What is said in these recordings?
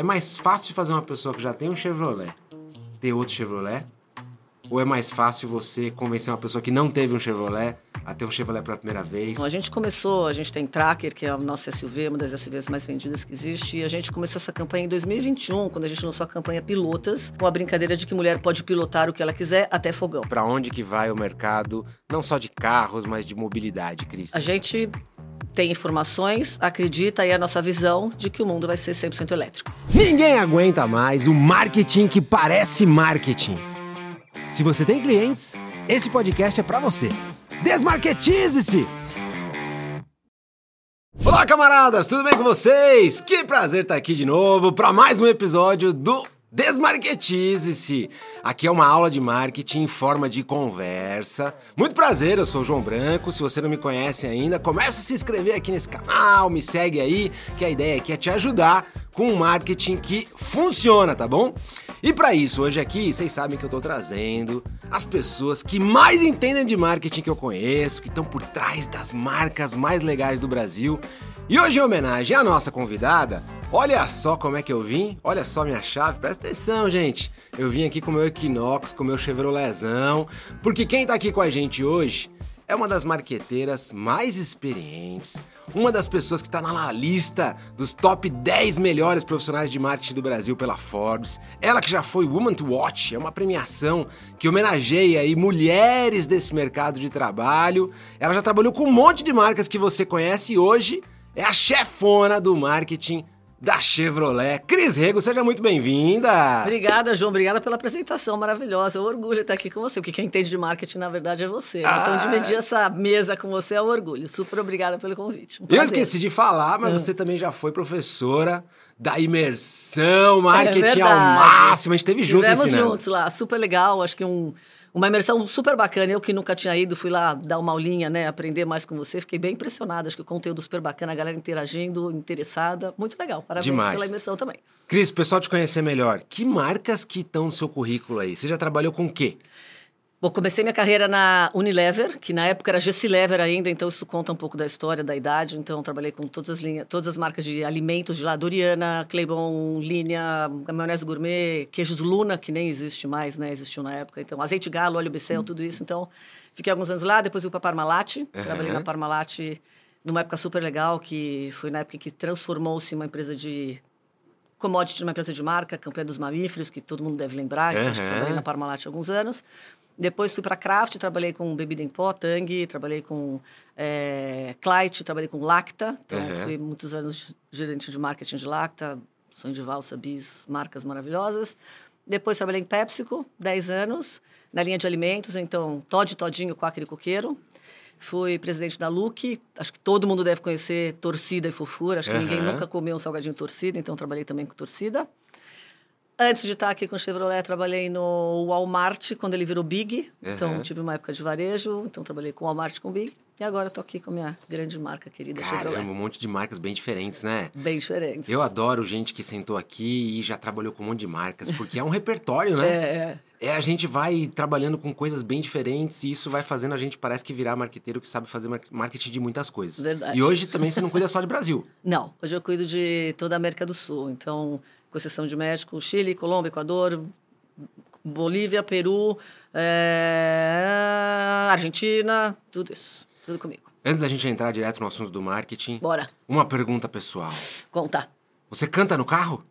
É mais fácil fazer uma pessoa que já tem um Chevrolet ter outro Chevrolet? Ou é mais fácil você convencer uma pessoa que não teve um Chevrolet a ter um Chevrolet pela primeira vez? Bom, a gente começou, a gente tem Tracker, que é o nosso SUV, uma das SUVs mais vendidas que existe, e a gente começou essa campanha em 2021, quando a gente lançou a campanha Pilotas, com a brincadeira de que mulher pode pilotar o que ela quiser até fogão. Para onde que vai o mercado, não só de carros, mas de mobilidade, Cris? A gente tem informações, acredita e a nossa visão de que o mundo vai ser 100% elétrico. Ninguém aguenta mais o marketing que parece marketing. Se você tem clientes, esse podcast é para você. Desmarketize-se! Olá, camaradas, tudo bem com vocês? Que prazer estar aqui de novo para mais um episódio do Desmarketize-se! Aqui é uma aula de marketing em forma de conversa. Muito prazer, eu sou o João Branco. Se você não me conhece ainda, começa a se inscrever aqui nesse canal, me segue aí, que a ideia aqui é te ajudar com um marketing que funciona, tá bom? E para isso, hoje aqui, vocês sabem que eu tô trazendo as pessoas que mais entendem de marketing que eu conheço, que estão por trás das marcas mais legais do Brasil. E hoje, em homenagem à nossa convidada, Olha só como é que eu vim, olha só minha chave, presta atenção, gente. Eu vim aqui com meu Equinox, com meu Chevroletzão, porque quem tá aqui com a gente hoje é uma das marqueteiras mais experientes, uma das pessoas que está na lista dos top 10 melhores profissionais de marketing do Brasil pela Forbes. Ela que já foi Woman to Watch, é uma premiação que homenageia aí mulheres desse mercado de trabalho. Ela já trabalhou com um monte de marcas que você conhece e hoje é a chefona do marketing da Chevrolet. Cris Rego, seja muito bem-vinda. Obrigada, João. Obrigada pela apresentação maravilhosa. É um orgulho estar aqui com você, porque quem entende de marketing, na verdade, é você. Ah. Então, dividir essa mesa com você é um orgulho. Super obrigada pelo convite. Um Eu esqueci de falar, mas ah. você também já foi professora da imersão, marketing é ao máximo. A gente teve junto Estivemos juntos lá, super legal. Acho que um uma imersão super bacana. Eu que nunca tinha ido, fui lá dar uma aulinha, né? Aprender mais com você. Fiquei bem impressionada. Acho que o conteúdo super bacana, a galera interagindo, interessada. Muito legal. Parabéns Demais. pela imersão também. Cris, pessoal te conhecer melhor, que marcas que estão no seu currículo aí? Você já trabalhou com o quê? Bom, comecei minha carreira na Unilever, que na época era Gessilever ainda, então isso conta um pouco da história, da idade. Então, trabalhei com todas as linhas, todas as marcas de alimentos de lá, Doriana, Claybon, Linha, maionese gourmet, queijos Luna, que nem existe mais, né? Existiu na época. Então, azeite galo, óleo Becel, tudo isso. Então, fiquei alguns anos lá, depois fui para Parmalat. Uhum. Trabalhei na Parmalat numa época super legal, que foi na época que transformou-se uma empresa de commodity numa empresa de marca, campanha dos mamíferos, que todo mundo deve lembrar. Uhum. acho que trabalhei na Parmalat há alguns anos. Depois fui para Kraft, trabalhei com bebida em pó, Tang, trabalhei com é, Clyde, trabalhei com Lacta. Então, uhum. fui muitos anos gerente de marketing de Lacta, Sonho de Valsa, Bis, marcas maravilhosas. Depois trabalhei em PepsiCo, 10 anos, na linha de alimentos, então Todd Todinho, Quaker e Coqueiro. Fui presidente da Luke, acho que todo mundo deve conhecer Torcida e Fofura, acho que uhum. ninguém nunca comeu um salgadinho Torcida, então trabalhei também com Torcida. Antes de estar aqui com o Chevrolet, trabalhei no Walmart, quando ele virou Big. Uhum. Então, tive uma época de varejo, então trabalhei com o Walmart com o Big. E agora estou aqui com a minha grande marca querida Caramba, Chevrolet. um monte de marcas bem diferentes, né? Bem diferentes. Eu adoro gente que sentou aqui e já trabalhou com um monte de marcas, porque é um repertório, né? é, é. É, a gente vai trabalhando com coisas bem diferentes e isso vai fazendo a gente parece que virar marqueteiro que sabe fazer marketing de muitas coisas. Verdade. E hoje também você não cuida só de Brasil. Não, hoje eu cuido de toda a América do Sul. Então, com exceção de México, Chile, Colômbia, Equador, Bolívia, Peru, é... Argentina, tudo isso. Tudo comigo. Antes da gente entrar direto no assunto do marketing, Bora. uma pergunta pessoal. Conta. Você canta no carro?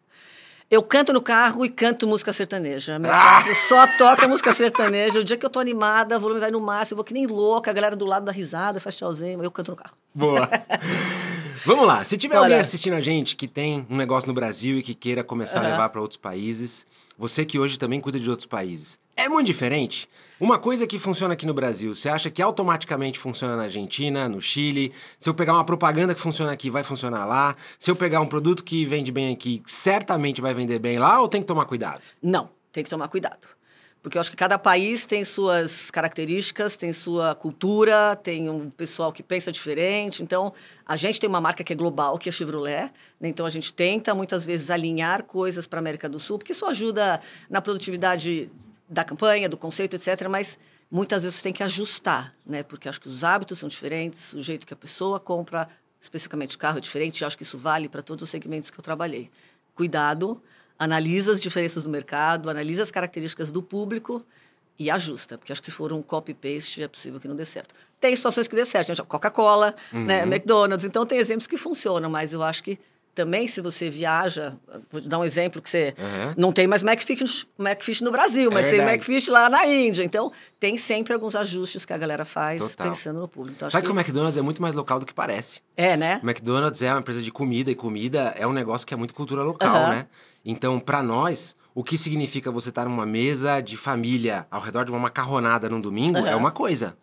Eu canto no carro e canto música sertaneja. Meu ah! carro só toca música sertaneja. O dia que eu tô animada, o volume vai no máximo, eu vou que nem louca, a galera do lado da risada, faz tchauzinho, eu canto no carro. Boa. Vamos lá. Se tiver Bora. alguém assistindo a gente que tem um negócio no Brasil e que queira começar uhum. a levar para outros países, você que hoje também cuida de outros países, é muito diferente? Uma coisa que funciona aqui no Brasil, você acha que automaticamente funciona na Argentina, no Chile? Se eu pegar uma propaganda que funciona aqui, vai funcionar lá? Se eu pegar um produto que vende bem aqui, certamente vai vender bem lá ou tem que tomar cuidado? Não, tem que tomar cuidado. Porque eu acho que cada país tem suas características, tem sua cultura, tem um pessoal que pensa diferente. Então, a gente tem uma marca que é global, que é Chevrolet. Né? Então, a gente tenta, muitas vezes, alinhar coisas para a América do Sul, porque isso ajuda na produtividade da campanha, do conceito, etc. Mas, muitas vezes, você tem que ajustar, né? Porque acho que os hábitos são diferentes, o jeito que a pessoa compra, especificamente carro é diferente. E acho que isso vale para todos os segmentos que eu trabalhei cuidado, analisa as diferenças do mercado, analisa as características do público e ajusta, porque acho que se for um copy-paste é possível que não dê certo. Tem situações que dê certo, gente, Coca-Cola, né, uhum. né, McDonald's, então tem exemplos que funcionam, mas eu acho que também se você viaja, vou dar um exemplo que você uhum. não tem mais McFish, McFish no Brasil, é mas tem McFish lá na Índia. Então, tem sempre alguns ajustes que a galera faz Total. pensando no público. Então, Sabe que... que o McDonald's é muito mais local do que parece. É, né? O McDonald's é uma empresa de comida e comida é um negócio que é muito cultura local, uhum. né? Então, para nós, o que significa você estar numa mesa de família ao redor de uma macarronada num domingo uhum. é uma coisa.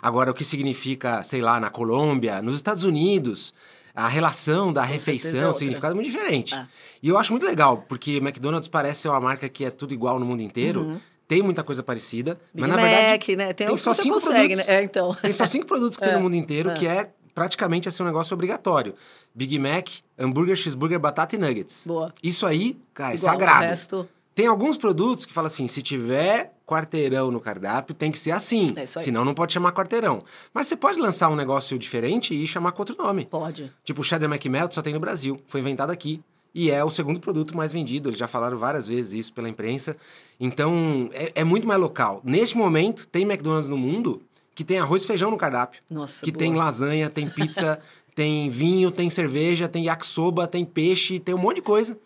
Agora, o que significa, sei lá, na Colômbia, nos Estados Unidos, a relação da Com refeição, o significado é muito diferente. É. E eu acho muito legal, porque McDonald's parece ser uma marca que é tudo igual no mundo inteiro. Uhum. Tem muita coisa parecida, Big mas na Mac, verdade né? tem, tem só cinco consegue, produtos. Né? É, então. Tem só cinco produtos que é. tem no mundo inteiro, é. que é praticamente assim um negócio obrigatório. Big Mac, hambúrguer, cheeseburger, batata e nuggets. Boa. Isso aí, cara, é Igual é sagrado. O resto... Tem alguns produtos que falam assim, se tiver quarteirão no cardápio, tem que ser assim. É isso aí. Senão não pode chamar quarteirão. Mas você pode lançar um negócio diferente e chamar com outro nome. Pode. Tipo o Cheddar McMelt só tem no Brasil. Foi inventado aqui. E é o segundo produto mais vendido. Eles já falaram várias vezes isso pela imprensa. Então, é, é muito mais local. Neste momento, tem McDonald's no mundo que tem arroz e feijão no cardápio. Nossa, Que boa. tem lasanha, tem pizza, tem vinho, tem cerveja, tem yakisoba, tem peixe, tem um monte de coisa.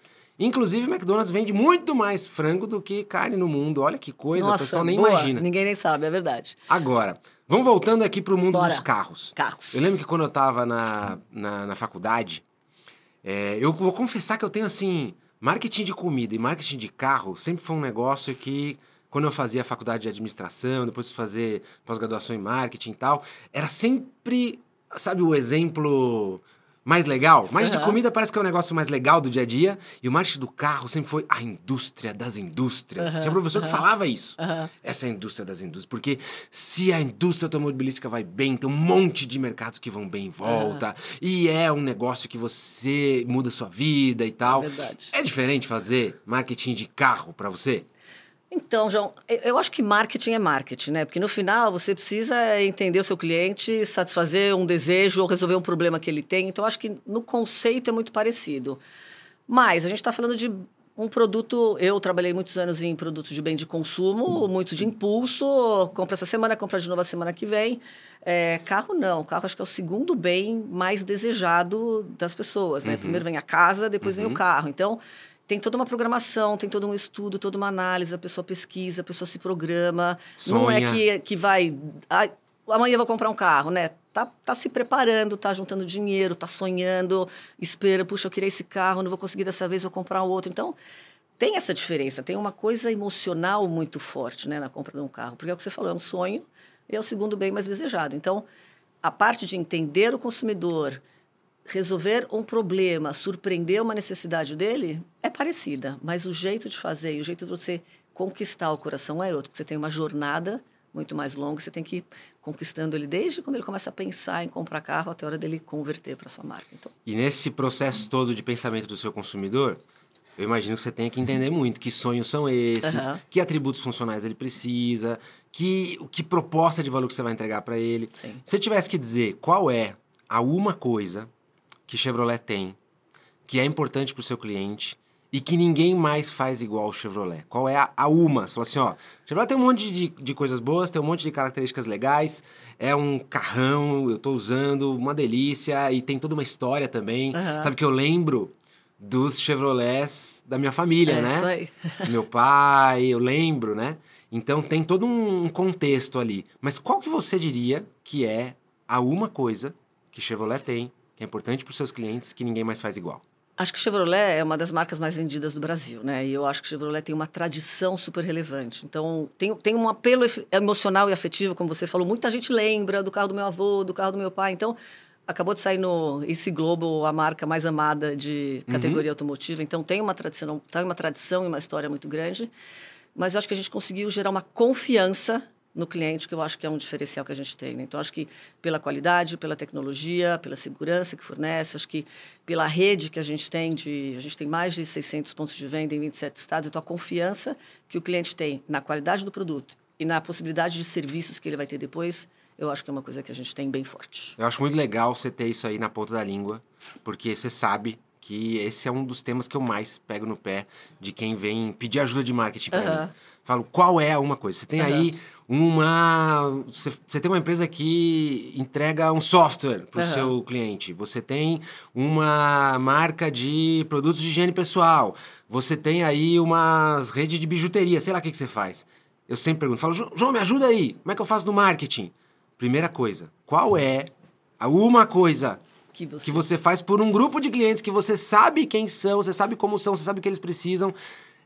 Inclusive, o McDonald's vende muito mais frango do que carne no mundo. Olha que coisa, Nossa, o pessoal nem boa. imagina. Ninguém nem sabe, é verdade. Agora, vamos voltando aqui para o mundo Bora. dos carros. Carros. Eu lembro que quando eu estava na, na, na, faculdade, é, eu vou confessar que eu tenho, assim, marketing de comida e marketing de carro sempre foi um negócio que, quando eu fazia faculdade de administração, depois de fazer pós-graduação em marketing e tal, era sempre, sabe, o exemplo mais legal. Mais uhum. de comida parece que é um negócio mais legal do dia a dia. E o marketing do carro sempre foi a indústria das indústrias. Uhum. Tinha professor uhum. que falava isso. Essa é a indústria das indústrias. Porque se a indústria automobilística vai bem, tem um monte de mercados que vão bem em volta. E é um negócio que você muda a sua vida e tal. É verdade. É diferente fazer marketing de carro para você? Então, João, eu acho que marketing é marketing, né? Porque no final você precisa entender o seu cliente, satisfazer um desejo ou resolver um problema que ele tem. Então, acho que no conceito é muito parecido. Mas a gente está falando de um produto. Eu trabalhei muitos anos em produtos de bem de consumo, muitos de impulso. Compra essa semana, compra de novo a semana que vem. É, carro não. Carro acho que é o segundo bem mais desejado das pessoas, né? Uhum. Primeiro vem a casa, depois uhum. vem o uhum. carro. Então tem toda uma programação, tem todo um estudo, toda uma análise, a pessoa pesquisa, a pessoa se programa. Sonha. Não é que, que vai. Ah, amanhã eu vou comprar um carro, né? Tá, tá se preparando, tá juntando dinheiro, tá sonhando, espera, puxa, eu queria esse carro, não vou conseguir dessa vez, vou comprar outro. Então, tem essa diferença, tem uma coisa emocional muito forte né, na compra de um carro, porque é o que você falou, é um sonho e é o segundo bem mais desejado. Então, a parte de entender o consumidor, resolver um problema, surpreender uma necessidade dele, é parecida, mas o jeito de fazer e o jeito de você conquistar o coração é outro. Você tem uma jornada muito mais longa, você tem que ir conquistando ele desde quando ele começa a pensar em comprar carro até a hora dele converter para sua marca. Então... E nesse processo todo de pensamento do seu consumidor, eu imagino que você tenha que entender muito que sonhos são esses, uhum. que atributos funcionais ele precisa, que, que proposta de valor que você vai entregar para ele. Sim. Se você tivesse que dizer qual é a uma coisa que Chevrolet tem, que é importante para o seu cliente e que ninguém mais faz igual o Chevrolet? Qual é a, a uma? Você fala assim, ó, Chevrolet tem um monte de, de coisas boas, tem um monte de características legais, é um carrão, eu estou usando, uma delícia, e tem toda uma história também. Uhum. Sabe que eu lembro dos Chevrolets da minha família, é, né? Isso aí. Meu pai, eu lembro, né? Então tem todo um contexto ali. Mas qual que você diria que é a uma coisa que Chevrolet tem, é importante para os seus clientes, que ninguém mais faz igual? Acho que Chevrolet é uma das marcas mais vendidas do Brasil, né? E eu acho que Chevrolet tem uma tradição super relevante. Então, tem, tem um apelo emocional e afetivo, como você falou. Muita gente lembra do carro do meu avô, do carro do meu pai. Então, acabou de sair no Esse Globo a marca mais amada de categoria uhum. automotiva. Então, tem uma tradição, tem uma tradição e uma história muito grande. Mas eu acho que a gente conseguiu gerar uma confiança no cliente, que eu acho que é um diferencial que a gente tem. Né? Então, acho que pela qualidade, pela tecnologia, pela segurança que fornece, acho que pela rede que a gente tem, de, a gente tem mais de 600 pontos de venda em 27 estados, então a confiança que o cliente tem na qualidade do produto e na possibilidade de serviços que ele vai ter depois, eu acho que é uma coisa que a gente tem bem forte. Eu acho muito legal você ter isso aí na ponta da língua, porque você sabe que esse é um dos temas que eu mais pego no pé de quem vem pedir ajuda de marketing para Aham. mim. Falo, qual é uma coisa? Você tem Aham. aí uma. Você, tem uma empresa que entrega um software para o Aham. seu cliente. Você tem uma marca de produtos de higiene pessoal. Você tem aí uma rede de bijuteria. Sei lá o que, que você faz. Eu sempre pergunto, falo, "Jo- João, me ajuda aí. Como é que eu faço no marketing? Primeira coisa, qual é a uma coisa Que você... que você faz por um grupo de clientes que você sabe quem são, você sabe como são, você sabe o que eles precisam,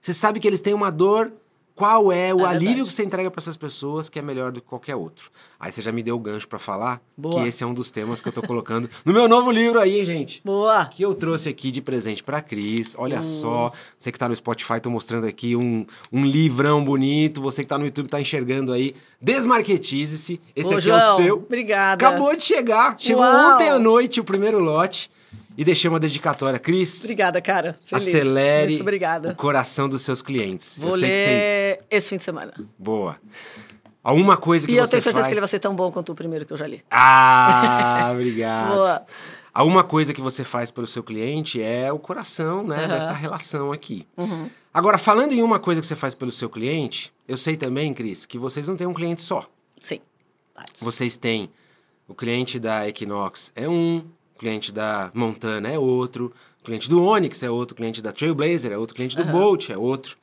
você sabe que eles têm uma dor. Qual é o É alívio verdade. que você entrega para essas pessoas que é melhor do que qualquer outro? Aí você já me deu o gancho para falar Boa. que esse é um dos temas que eu tô colocando no meu novo livro aí, gente. Boa! Que eu trouxe aqui de presente pra Cris. Hum. Olha só, você que tá no Spotify, tô mostrando aqui um, um livrão bonito. Você que tá no YouTube tá enxergando aí. Desmarketize-se. Esse Ô, aqui é o João, seu. Obrigada. Acabou de chegar. Chegou Uau. ontem à noite o primeiro lote. E deixei uma dedicatória. Cris, Obrigada, cara. Feliz. acelere Muito obrigada. o coração dos seus clientes. Vou eu sei ler que vocês... esse fim de semana. Boa. Alguma coisa que E você eu tenho certeza faz... que ele vai ser tão bom quanto o primeiro que eu já li. Ah, obrigado. Boa. A uma coisa que você faz pelo seu cliente é o coração, né, Aham. dessa relação aqui. Uhum. Agora, falando em uma coisa que você faz pelo seu cliente, eu sei também, Cris, que vocês não têm um cliente só. Sim. Vocês têm o cliente da Equinox é um, cliente da Montana é outro, cliente do Onix é outro, cliente da Trailblazer é outro, cliente do Bolt é outro.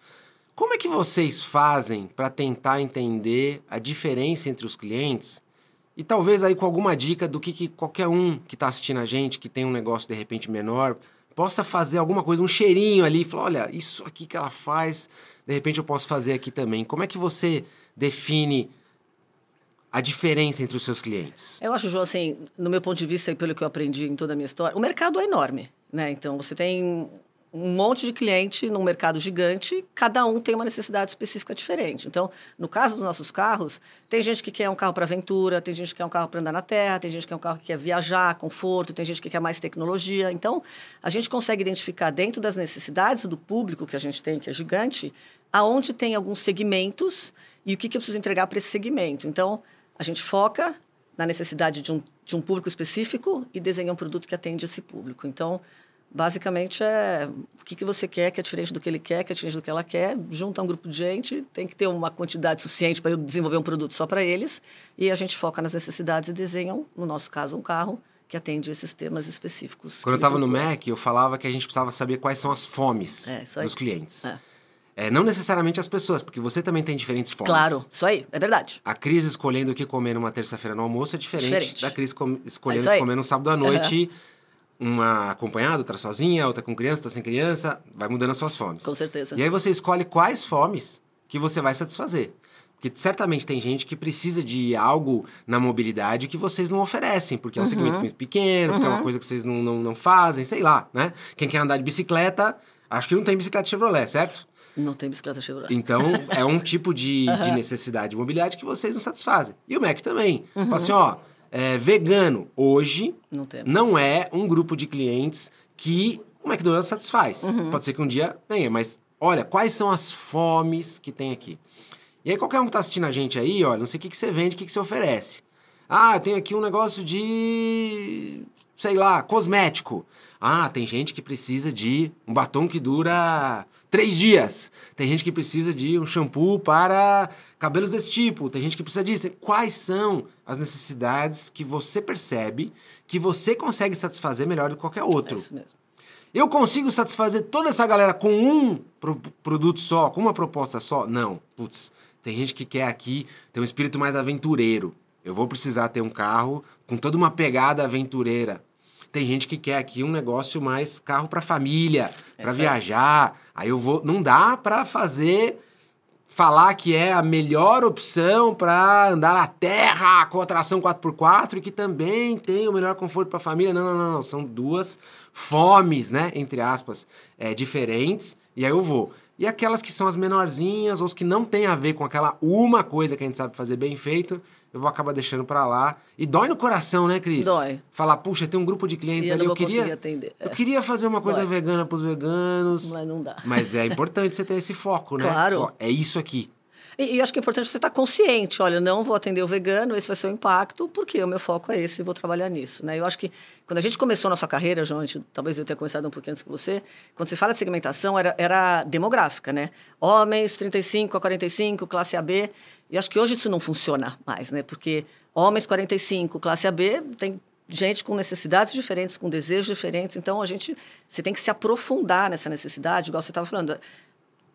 Como é que vocês fazem para tentar entender a diferença entre os clientes e talvez aí com alguma dica do que, que qualquer um que está assistindo a gente, que tem um negócio de repente menor, possa fazer alguma coisa, um cheirinho ali, falar, olha, isso aqui que ela faz, de repente eu posso fazer aqui também. Como é que você define a diferença entre os seus clientes? Eu acho, João, assim, no meu ponto de vista e pelo que eu aprendi em toda a minha história, o mercado é enorme, né? Então, você tem um monte de cliente num mercado gigante, cada um tem uma necessidade específica diferente. Então, no caso dos nossos carros, tem gente que quer um carro para aventura, tem gente que quer um carro para andar na terra, tem gente que quer um carro que quer viajar, conforto, tem gente que quer mais tecnologia. Então, a gente consegue identificar dentro das necessidades do público que a gente tem, que é gigante, aonde tem alguns segmentos e o que, que eu preciso entregar para esse segmento. Então, a gente foca na necessidade de um, de um público específico e desenha um produto que atende esse público. Então, basicamente, é o que, que você quer, que é diferente do que ele quer, que é diferente do que ela quer, junta um grupo de gente, tem que ter uma quantidade suficiente para eu desenvolver um produto só para eles, e a gente foca nas necessidades e desenham, no nosso caso, um carro que atende esses temas específicos. Quando eu estava no procura. Mac, eu falava que a gente precisava saber quais são as fomes É, dos clientes. É. É, não necessariamente as pessoas, porque você também tem diferentes fomes. Claro, isso aí, é verdade. A Cris escolhendo o que comer numa terça-feira no almoço é diferente, Diferente. da Cris É escolhendo o que aí. comer no sábado à noite. Uma acompanhada, outra sozinha, outra com criança, outra sem criança. Vai mudando as suas fomes. Com certeza. E aí você escolhe quais fomes que você vai satisfazer. Porque certamente tem gente que precisa de algo na mobilidade que vocês não oferecem, porque é um Uhum. segmento muito pequeno, porque é uma coisa que vocês não, não, não fazem, sei lá, né? Quem quer andar de bicicleta, acho que não tem bicicleta Chevrolet, certo? Não tem bicicleta Chevrolet. Então, é um tipo de, de necessidade de mobilidade que vocês não satisfazem. E o Mac também. Uhum. Fala assim, ó, é, vegano, hoje, Não não é um grupo de clientes que o McDonald's satisfaz. Uhum. Pode ser que um dia venha, mas olha, quais são as fomes que tem aqui? E aí, qualquer um que tá assistindo a gente aí, olha, não sei o que, que você vende, o que, que você oferece. Ah, tem aqui um negócio de, sei lá, cosmético. Ah, tem gente que precisa de um batom que dura três dias. Tem gente que precisa de um shampoo para cabelos desse tipo. Tem gente que precisa disso. Quais são as necessidades que você percebe que você consegue satisfazer melhor do que qualquer É outro? isso mesmo. Eu consigo satisfazer toda essa galera com um pro- produto só, com uma proposta só? Não. Putz, tem gente que quer aqui ter um espírito mais aventureiro. Eu vou precisar ter um carro com toda uma pegada aventureira. Tem gente que quer aqui um negócio mais carro para família, para é. viajar. Aí eu vou, não dá para fazer falar que é a melhor opção para andar na terra com a tração 4x4 e que também tem o melhor conforto para a família. Não, não, não, não. São duas fomes, né? Entre aspas, é, diferentes. E aí eu vou. E aquelas que são as menorzinhas, ou as que não tem a ver com aquela uma coisa que a gente sabe fazer bem feito, eu vou acabar deixando para lá. E dói no coração, né, Cris? Dói. Falar, puxa, tem um grupo de clientes eu ali, eu queria. atender. Eu queria fazer uma coisa Dói. vegana para os veganos. Mas não dá. Mas é importante você ter esse foco, né? Claro. Ó, é isso aqui. E, acho que é importante você estar consciente. Olha, não vou atender o vegano, esse vai ser o impacto, porque o meu foco é esse e vou trabalhar nisso. Né? Eu acho que quando a gente começou nossa carreira, João, gente, talvez eu tenha começado um pouquinho antes que você, quando você fala de segmentação, era, era demográfica, né? Homens, 35 a 45, classe AB. E acho que hoje isso não funciona mais, né? Porque homens 45, classe AB, tem gente com necessidades diferentes, com desejos diferentes. Então, a gente, você tem que se aprofundar nessa necessidade, igual você estava falando.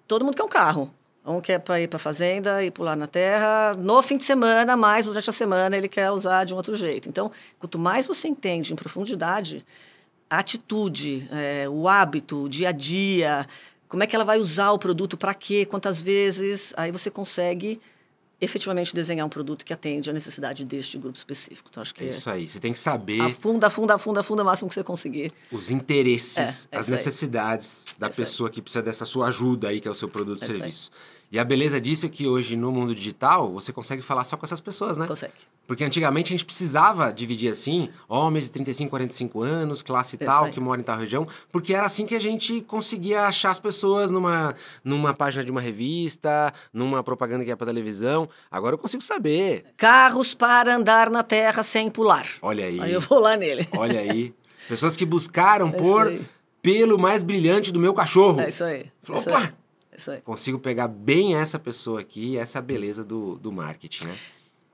Todo mundo quer um carro. Um quer para ir para a fazenda e pular na terra no fim de semana, mas durante a semana ele quer usar de um outro jeito. Então, quanto mais você entende em profundidade a atitude, é, o hábito, o dia a dia, como é que ela vai usar o produto, para quê, quantas vezes, aí você consegue efetivamente desenhar um produto que atende à necessidade deste grupo específico. Então, acho que é isso aí. Você tem que saber. Afunda, afunda, afunda, afunda o máximo que você conseguir. Os interesses, é, é as necessidades aí. da é pessoa que precisa dessa sua ajuda aí, que é o seu produto ou é serviço. E a beleza disso é que hoje, no mundo digital, você consegue falar só com essas pessoas, né? Consegue. Porque antigamente a gente precisava dividir assim, homens de 35, 45 anos, classe Isso tal, que mora em tal região, porque era assim que a gente conseguia achar as pessoas numa, numa página de uma revista, numa propaganda que ia pra televisão. Agora eu consigo saber. Carros para andar na terra sem pular. Olha aí. Aí eu vou lá nele. Olha aí. Pessoas que buscaram é por pelo mais brilhante do meu cachorro. É isso aí. Falou, é opa! Aí. Isso aí. Consigo pegar bem essa pessoa aqui, essa beleza do, do marketing, né?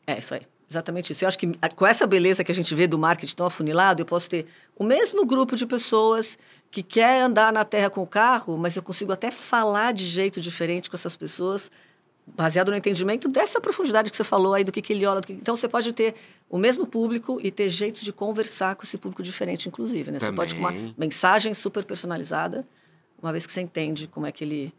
É, isso aí. Exatamente isso. Eu acho que com essa beleza que a gente vê do marketing tão afunilado, eu posso ter o mesmo grupo de pessoas que quer andar na terra com o carro, mas eu consigo até falar de jeito diferente com essas pessoas, baseado no entendimento dessa profundidade que você falou aí, do que, que ele olha. Que... Então, você pode ter o mesmo público e ter jeitos de conversar com esse público diferente, inclusive. Né? Você pode com uma mensagem super personalizada, uma vez que você entende como é que ele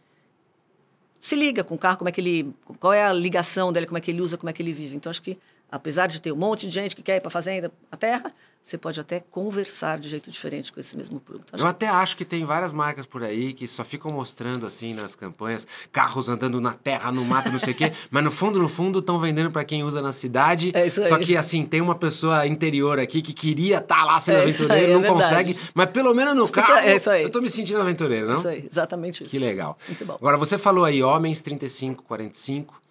se liga com o carro, como é que ele, qual é a ligação dele, como é que ele usa, como é que ele vive. Então acho que apesar de ter um monte de gente que quer ir para a fazenda, a terra, você pode até conversar de jeito diferente com esse mesmo produto. Acho eu até acho que tem várias marcas por aí que só ficam mostrando assim nas campanhas, carros andando na terra, no mato, não sei o quê, mas no fundo, no fundo, estão vendendo para quem usa na cidade. É isso aí. Só que assim, tem uma pessoa interior aqui que queria estar tá lá sendo é aventureiro, aí, não é consegue, mas pelo menos no carro, é isso aí. eu tô me sentindo aventureiro, não? Isso aí, exatamente isso. Que legal. Muito bom. Agora, você falou aí, homens 35, 45,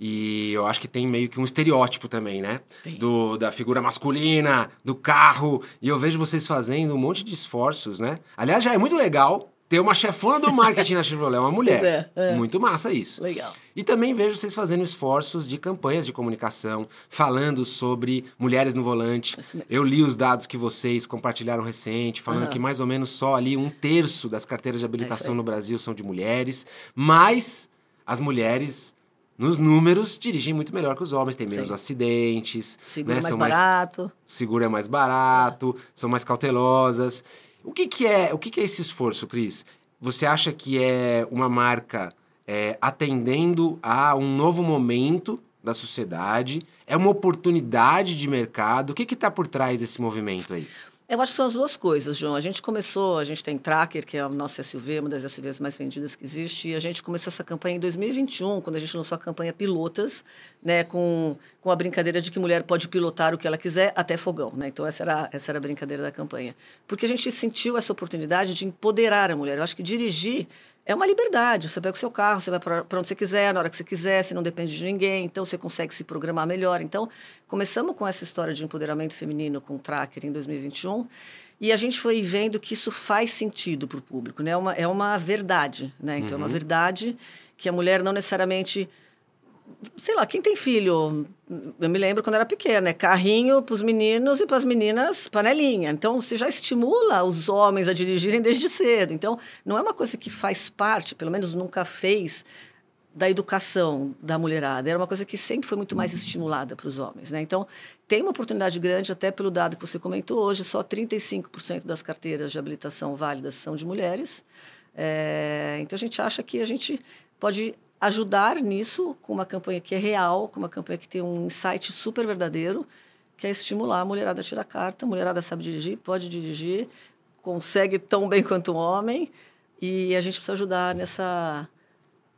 e eu acho que tem meio que um estereótipo também, né? Do, da figura masculina, do carro. E eu vejo vocês fazendo um monte de esforços, né? Aliás, já é muito legal ter uma chefona do marketing na Chevrolet, uma mulher. É, é. Muito massa isso. Legal. E também vejo vocês fazendo esforços de campanhas de comunicação, falando sobre mulheres no volante. Eu li os dados que vocês compartilharam recente, falando uhum. que mais ou menos só ali um terço das carteiras de habilitação é no Brasil são de mulheres, mas as mulheres nos números, dirigem muito melhor que os homens, tem menos Sim. acidentes. Seguro né? é mais são barato. Mais, seguro é mais barato, são mais cautelosas. O que, que é o que, que é esse esforço, Cris? Você acha que é uma marca é, atendendo a um novo momento da sociedade? É uma oportunidade de mercado? O que está por trás desse movimento aí? Eu acho que são as duas coisas, João. A gente começou, a gente tem Tracker, que é o nosso SUV, uma das SUVs mais vendidas que existe, e a gente começou essa campanha em 2021, quando a gente lançou a campanha Pilotas, né, com, com a brincadeira de que mulher pode pilotar o que ela quiser até fogão, né? Então essa era essa era a brincadeira da campanha. Porque a gente sentiu essa oportunidade de empoderar a mulher. Eu acho que dirigir é uma liberdade. Você pega o seu carro, você vai para onde você quiser, na hora que você quiser, você não depende de ninguém, então você consegue se programar melhor. Então, começamos com essa história de empoderamento feminino com o Tracker em 2021. E a gente foi vendo que isso faz sentido para o público, né? É uma, é uma verdade, né? Então, uhum. é uma uhum. verdade que a mulher não necessariamente sei lá, quem tem filho, eu me lembro quando era pequena, é carrinho para os meninos e para as meninas panelinha. Então, você já estimula os homens a dirigirem desde cedo. Então, não é uma coisa que faz parte, pelo menos nunca fez, da educação da mulherada. Era uma coisa que sempre foi muito mais estimulada para os homens. Né? Então, tem uma oportunidade grande, até pelo dado que você comentou hoje, só 35% das carteiras de habilitação válidas são de mulheres. É, então, a gente acha que a gente pode ajudar nisso com uma campanha que é real, com uma campanha que tem um insight super verdadeiro, que é estimular a mulherada a tirar carta. A mulherada sabe dirigir, pode dirigir, consegue tão bem quanto um homem, e a gente precisa ajudar nessa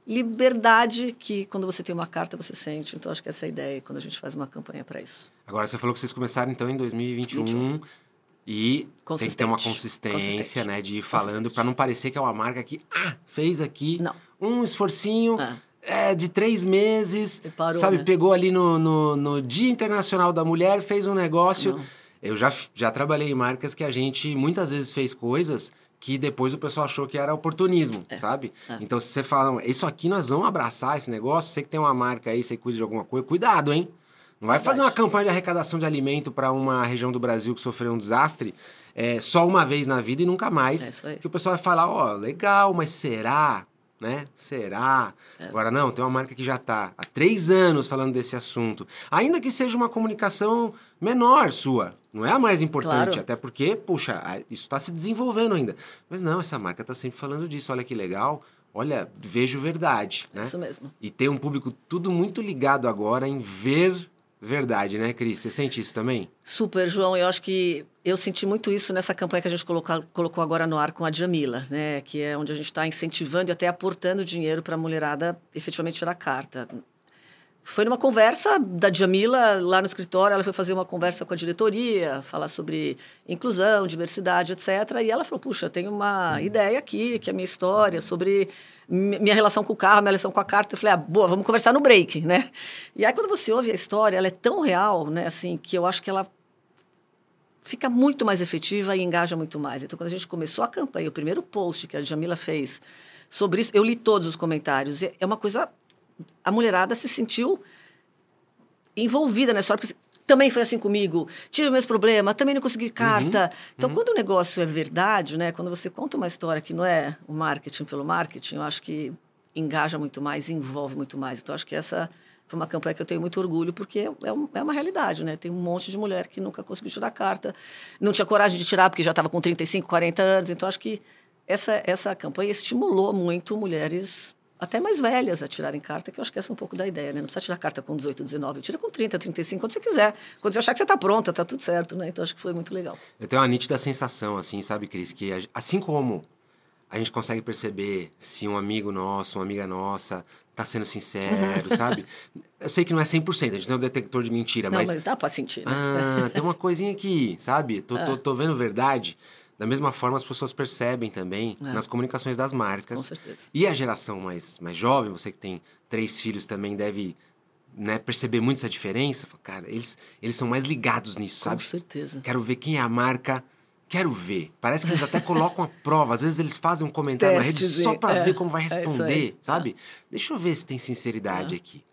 liberdade que quando você tem uma carta você sente. Então acho que essa é a ideia quando a gente faz uma campanha para isso. Agora você falou que vocês começaram então em 2021. 21. E tem que ter uma consistência, né? De ir falando para não parecer que é uma marca que ah, fez aqui não. Um esforcinho. Ah. É, de três meses, Parou, sabe? né? Pegou ali no, no, no Dia Internacional da Mulher, fez um negócio. Não. Eu já, já trabalhei em marcas que a gente muitas vezes fez coisas que depois o pessoal achou que era oportunismo, sabe? é. Então, se você fala, isso aqui nós vamos abraçar esse negócio, você que tem uma marca aí, você cuida de alguma coisa, cuidado, hein? Não vai fazer uma campanha de arrecadação de alimento para uma região do Brasil que sofreu um desastre é, só uma vez na vida e nunca mais. É que o pessoal vai falar, ó, legal, mas será? Né? Será? É. Agora não, tem uma marca que já está há três anos falando desse assunto. Ainda que seja uma comunicação menor sua, não é a mais importante, Claro. até porque, puxa, isso está se desenvolvendo ainda. Mas não, essa marca está sempre falando disso. Olha que legal. Olha, vejo verdade, né? Isso mesmo. E tem um público tudo muito ligado agora em ver verdade, né, Cris? Você sente isso também? Super, João. Eu acho que eu senti muito isso nessa campanha que a gente coloca- colocou agora no ar com a Jamila, né? Que é onde a gente está incentivando e até aportando dinheiro para a mulherada efetivamente tirar carta. Foi numa conversa da Jamila lá no escritório, ela foi fazer uma conversa com a diretoria, falar sobre inclusão, diversidade, etc. E ela falou: Puxa, tem uma ideia aqui, que é a minha história, sobre mi- minha relação com o carro, minha relação com a carta. Eu falei: Ah, boa, vamos conversar no break, né? E aí, quando você ouve a história, ela é tão real, né, assim, que eu acho que ela fica muito mais efetiva e engaja muito mais. Então, quando a gente começou a campanha, o primeiro post que a Jamila fez sobre isso, eu li todos os comentários. É uma coisa. A mulherada se sentiu envolvida nessa história. porque Também foi assim comigo. Tive o mesmo problema, também não consegui carta. Então, quando o negócio é verdade, né? Quando você conta uma história que não é o marketing pelo marketing, eu acho que engaja muito mais, envolve muito mais. Então, acho que essa foi uma campanha que eu tenho muito orgulho, porque é, um- é uma realidade, né? Tem um monte de mulher que nunca conseguiu tirar carta, não tinha coragem de tirar porque já estava com 35, 40 anos. Então, acho que essa, essa campanha estimulou muito mulheres até mais velhas a tirarem carta, que eu acho que essa é um pouco da ideia, né? Não precisa tirar carta com 18, 19, tira com 30, 35, quando você quiser. Quando você achar que você está pronta, tá tudo certo, né? Então, acho que foi muito legal. Eu tenho uma nítida sensação, assim, sabe, Cris? Que assim como a gente consegue perceber se um amigo nosso, uma amiga nossa, tá sendo sincero, sabe? Eu sei que não é 100%, a gente tem um detector de mentira, Não, mas. mas, dá para sentir, né? Ah, tem uma coisinha aqui, sabe? Tô, tô, tô vendo verdade. Da mesma forma, as pessoas percebem também É. nas comunicações das marcas. Com certeza. E a geração mais, mais jovem, você que tem três filhos também deve né, perceber muito essa diferença. Cara, eles, eles são mais ligados nisso, Com sabe? certeza. Quero ver quem é a marca. Quero ver. Parece que eles até colocam a prova. Às vezes eles fazem um comentário na rede só para é, ver como vai é responder, aí. sabe? Deixa eu ver se tem sinceridade aqui.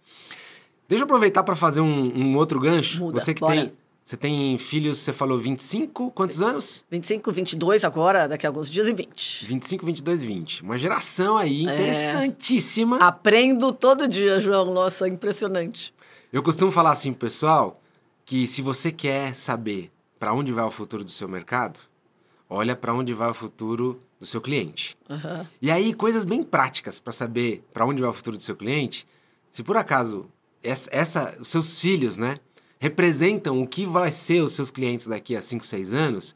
Deixa eu aproveitar para fazer um, um outro gancho. Muda, você que bora. tem, você tem filhos, você falou 25, quantos anos? 25, 22 agora, daqui a alguns dias e 20. 25, 22, 20. Uma geração aí É. interessantíssima. Aprendo todo dia, João. Nossa, impressionante. Eu costumo falar assim pro pessoal que se você quer saber para onde vai o futuro do seu mercado, olha para onde vai o futuro do seu cliente. Aham. E aí, coisas bem práticas para saber para onde vai o futuro do seu cliente. Se por acaso essa, essa- os seus filhos, né, representam o que vai ser os seus clientes daqui a 5, 6 anos,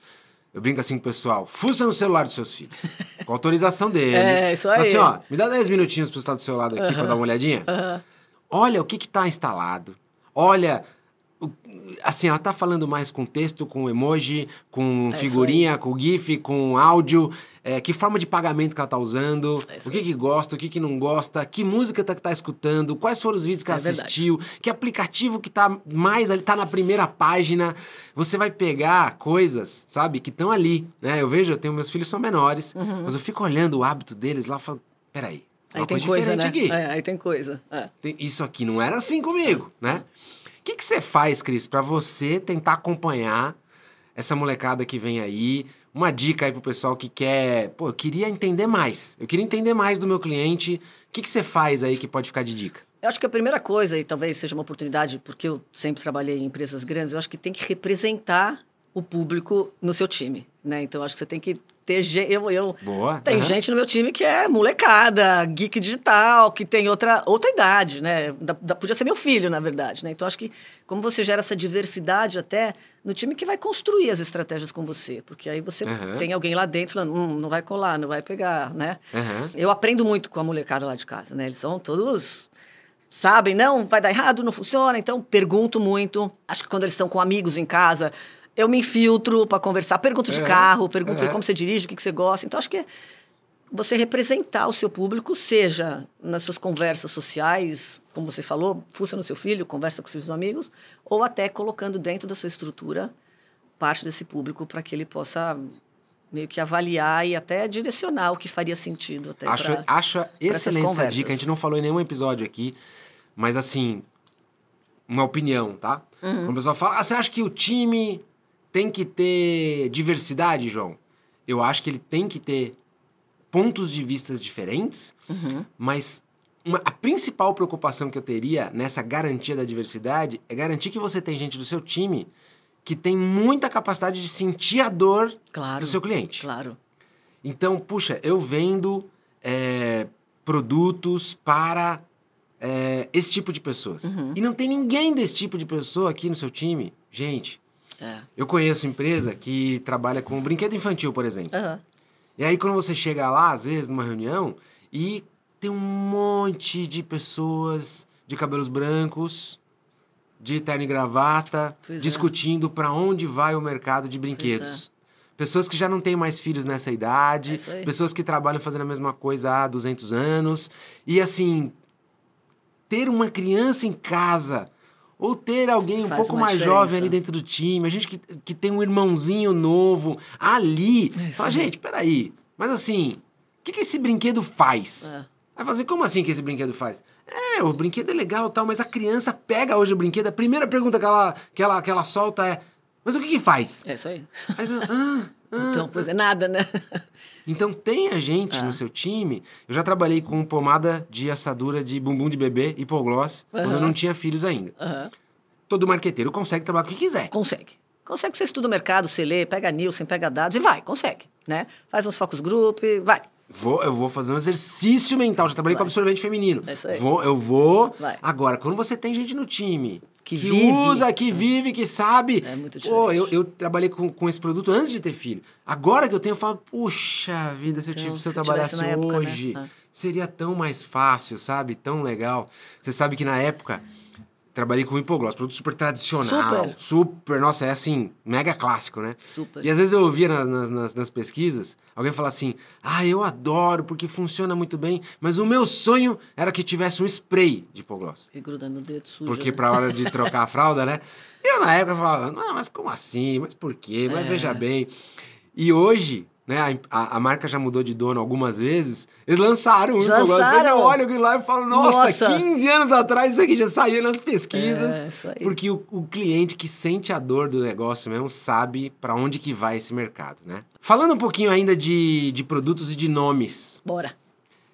eu brinco assim com o pessoal, fuça no celular dos seus filhos, com autorização deles. É, isso aí. Fala Assim, ó, me dá 10 minutinhos para estar do seu lado aqui para dar uma olhadinha. Olha o que está instalado. Olha, assim, ela tá falando mais com texto, com emoji, com É figurinha, com GIF, com áudio. é, que forma de pagamento que ela tá usando, É o que que gosta, o que que não gosta, que música tá, que tá escutando, quais foram os vídeos que É ela verdade. assistiu, que aplicativo que tá mais ali, tá na primeira página. Você vai pegar coisas, sabe, que estão ali, né? Eu vejo, eu tenho, meus filhos são menores, mas eu fico olhando o hábito deles lá e falo, peraí, Uhum. Aí tem coisa coisa, né? É, aí tem coisa. É. Isso aqui não era assim comigo, né? O que, que você faz, Cris, para você tentar acompanhar essa molecada que vem aí? Uma dica aí pro pessoal que quer. Pô, eu queria entender mais. Eu queria entender mais do meu cliente. O que, que você faz aí que pode ficar de dica? Eu acho que a primeira coisa, e talvez seja uma oportunidade, porque eu sempre trabalhei em empresas grandes, eu acho que tem que representar o público no seu time, né? Então, acho que você tem que ter gente... Eu, eu, Boa. Tem aham. gente no meu time que é molecada, geek digital, que tem outra, outra idade, né? Da- da- podia ser meu filho, na verdade, né? Então, acho que como você gera essa diversidade até no time que vai construir as estratégias com você. Porque aí você Aham. tem alguém lá dentro falando, hum, não vai colar, não vai pegar, né? Aham. Eu aprendo muito com a molecada lá de casa, né? Eles são todos sabem, não, vai dar errado, não funciona, então pergunto muito. Acho que quando eles estão com amigos em casa, eu me infiltro para conversar, pergunto de É, carro, pergunto é. como você dirige, o que, que você gosta. Então acho que você representar o seu público, seja nas suas conversas sociais, como você falou, fuça no seu filho, conversa com seus amigos, ou até colocando dentro da sua estrutura parte desse público para que ele possa meio que avaliar e até direcionar o que faria sentido. Até acho, pra, acho pra excelente essa dica. A gente não falou em nenhum episódio aqui, mas assim, uma opinião, tá? Uhum. Quando o pessoal fala, ah, você acha que o time tem que ter diversidade, João? Eu acho que ele tem que ter pontos de vistas diferentes, uhum. mas uma, a principal preocupação que eu teria nessa garantia da diversidade é garantir que você tem gente do seu time que tem muita capacidade de sentir a dor claro, do seu cliente. Claro. Então, puxa, eu vendo é, produtos para é, esse tipo de pessoas. Uhum. E não tem ninguém desse tipo de pessoa aqui no seu time. Gente, é. eu conheço empresa que trabalha com brinquedo infantil, por exemplo. Uhum. E aí, quando você chega lá, às vezes, numa reunião, e tem um monte de pessoas de cabelos brancos, de terno e gravata, pois é. discutindo é. para onde vai o mercado de brinquedos. É. Pessoas que já não têm mais filhos nessa idade, é pessoas que trabalham fazendo a mesma coisa há 200 anos. E assim, ter uma criança em casa ou ter alguém um pouco mais diferença. jovem ali dentro do time, a gente que, que tem um irmãozinho novo ali. É, fala, gente, peraí, mas assim, o que, que esse brinquedo faz? É. Vai fazer, como assim que esse brinquedo faz? É, o brinquedo é legal tal, mas a criança pega hoje o brinquedo, a primeira pergunta que ela, que ela, que ela solta é, mas o que que faz? É isso aí. Ah, ah, então, pois é nada, né? Então tenha gente ah. no seu time. Eu já trabalhei com pomada de assadura de bumbum de bebê, hipogloss, uhum. quando eu não tinha filhos ainda. Uhum. Todo marqueteiro consegue trabalhar com o que quiser. Consegue. Consegue, você estuda o mercado, você lê, pega Nielsen, pega dados e vai, consegue, né? Faz uns focus group, vai. Vou, eu vou fazer um exercício mental. Já trabalhei vai. com absorvente feminino. É isso aí. Vou, eu vou. Vai. Agora, quando você tem gente no time que, que usa, que vive, que sabe. É muito diferente. Pô, eu, eu trabalhei com, com esse produto antes de ter filho. Agora que eu tenho, eu falo, puxa vida, se eu, então, se eu trabalhasse hoje, época, né? seria tão mais fácil, sabe? Tão legal. Você sabe que na época trabalhei com hipogloss, produto super tradicional. Super. super. Nossa, é assim, mega clássico, né? Super. E às vezes eu ouvia nas, nas, nas, pesquisas alguém falar assim: ah, eu adoro porque funciona muito bem, mas o meu sonho era que tivesse um spray de hipogloss. E no dedo sujo. Porque né? pra hora de trocar a fralda, né? Eu na época falava: não, mas como assim? Mas por quê? Mas é. veja bem. E hoje, né? A, a, marca já mudou de dono algumas vezes. Eles lançaram um lançaram. Depois eu olho aquilo lá e falo, nossa, nossa, 15 anos atrás isso aqui já saía nas pesquisas. É, porque o, o, cliente que sente a dor do negócio mesmo sabe para onde que vai esse mercado, né? Falando um pouquinho ainda de, de produtos e de nomes. Bora.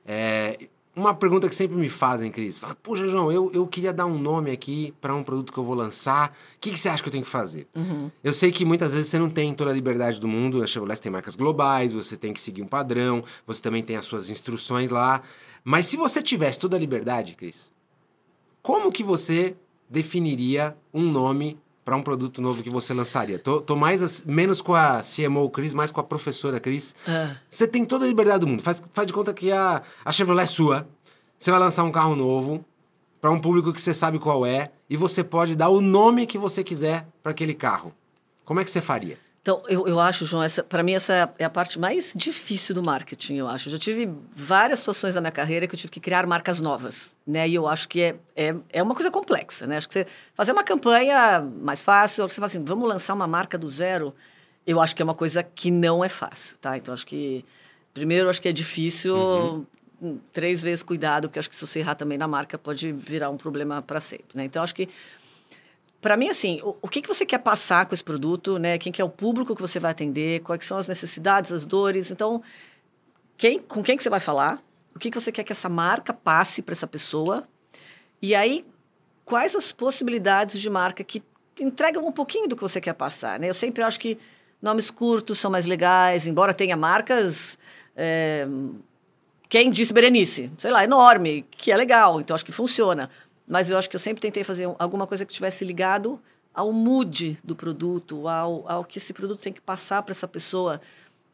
É, uma pergunta que sempre me fazem, Cris. Fala, Poxa, João, eu, eu queria dar um nome aqui para um produto que eu vou lançar. O que, que você acha que eu tenho que fazer? Uhum. Eu sei que muitas vezes você não tem toda a liberdade do mundo. A Chevrolet tem marcas globais, você tem que seguir um padrão, você também tem as suas instruções lá. Mas se você tivesse toda a liberdade, Cris, como que você definiria um nome para um produto novo que você lançaria? Tô, tô mais menos com a CMO Cris, mais com a professora Cris. É. Você tem toda a liberdade do mundo. Faz, faz de conta que a, a Chevrolet é sua. Você vai lançar um carro novo para um público que você sabe qual é e você pode dar o nome que você quiser para aquele carro. Como é que você faria? Então, eu, eu acho, João, para mim essa é a parte mais difícil do marketing, eu acho. Eu já tive várias situações na minha carreira que eu tive que criar marcas novas, né? E eu acho que é, é, é uma coisa complexa, né? Acho que você fazer uma campanha mais fácil, você fala assim, vamos lançar uma marca do zero, eu acho que é uma coisa que não é fácil, tá? Então, acho que, primeiro, acho que é difícil, uhum. três vezes cuidado, porque acho que se você errar também na marca pode virar um problema para sempre, né? Então, acho que para mim, assim, o, o, que, que você quer passar com esse produto, né? Quem que é o público que você vai atender, quais são as necessidades, as dores. Então, quem, com quem que você vai falar, o que, que você quer que essa marca passe para essa pessoa. E aí, quais as possibilidades de marca que entregam um pouquinho do que você quer passar, né? Eu sempre acho que nomes curtos são mais legais, embora tenha marcas... É, quem disse Berenice? Sei lá, enorme, que é legal, então acho que funciona. Mas eu acho que eu sempre tentei fazer alguma coisa que tivesse ligado ao mood do produto, ao, ao que esse produto tem que passar para essa pessoa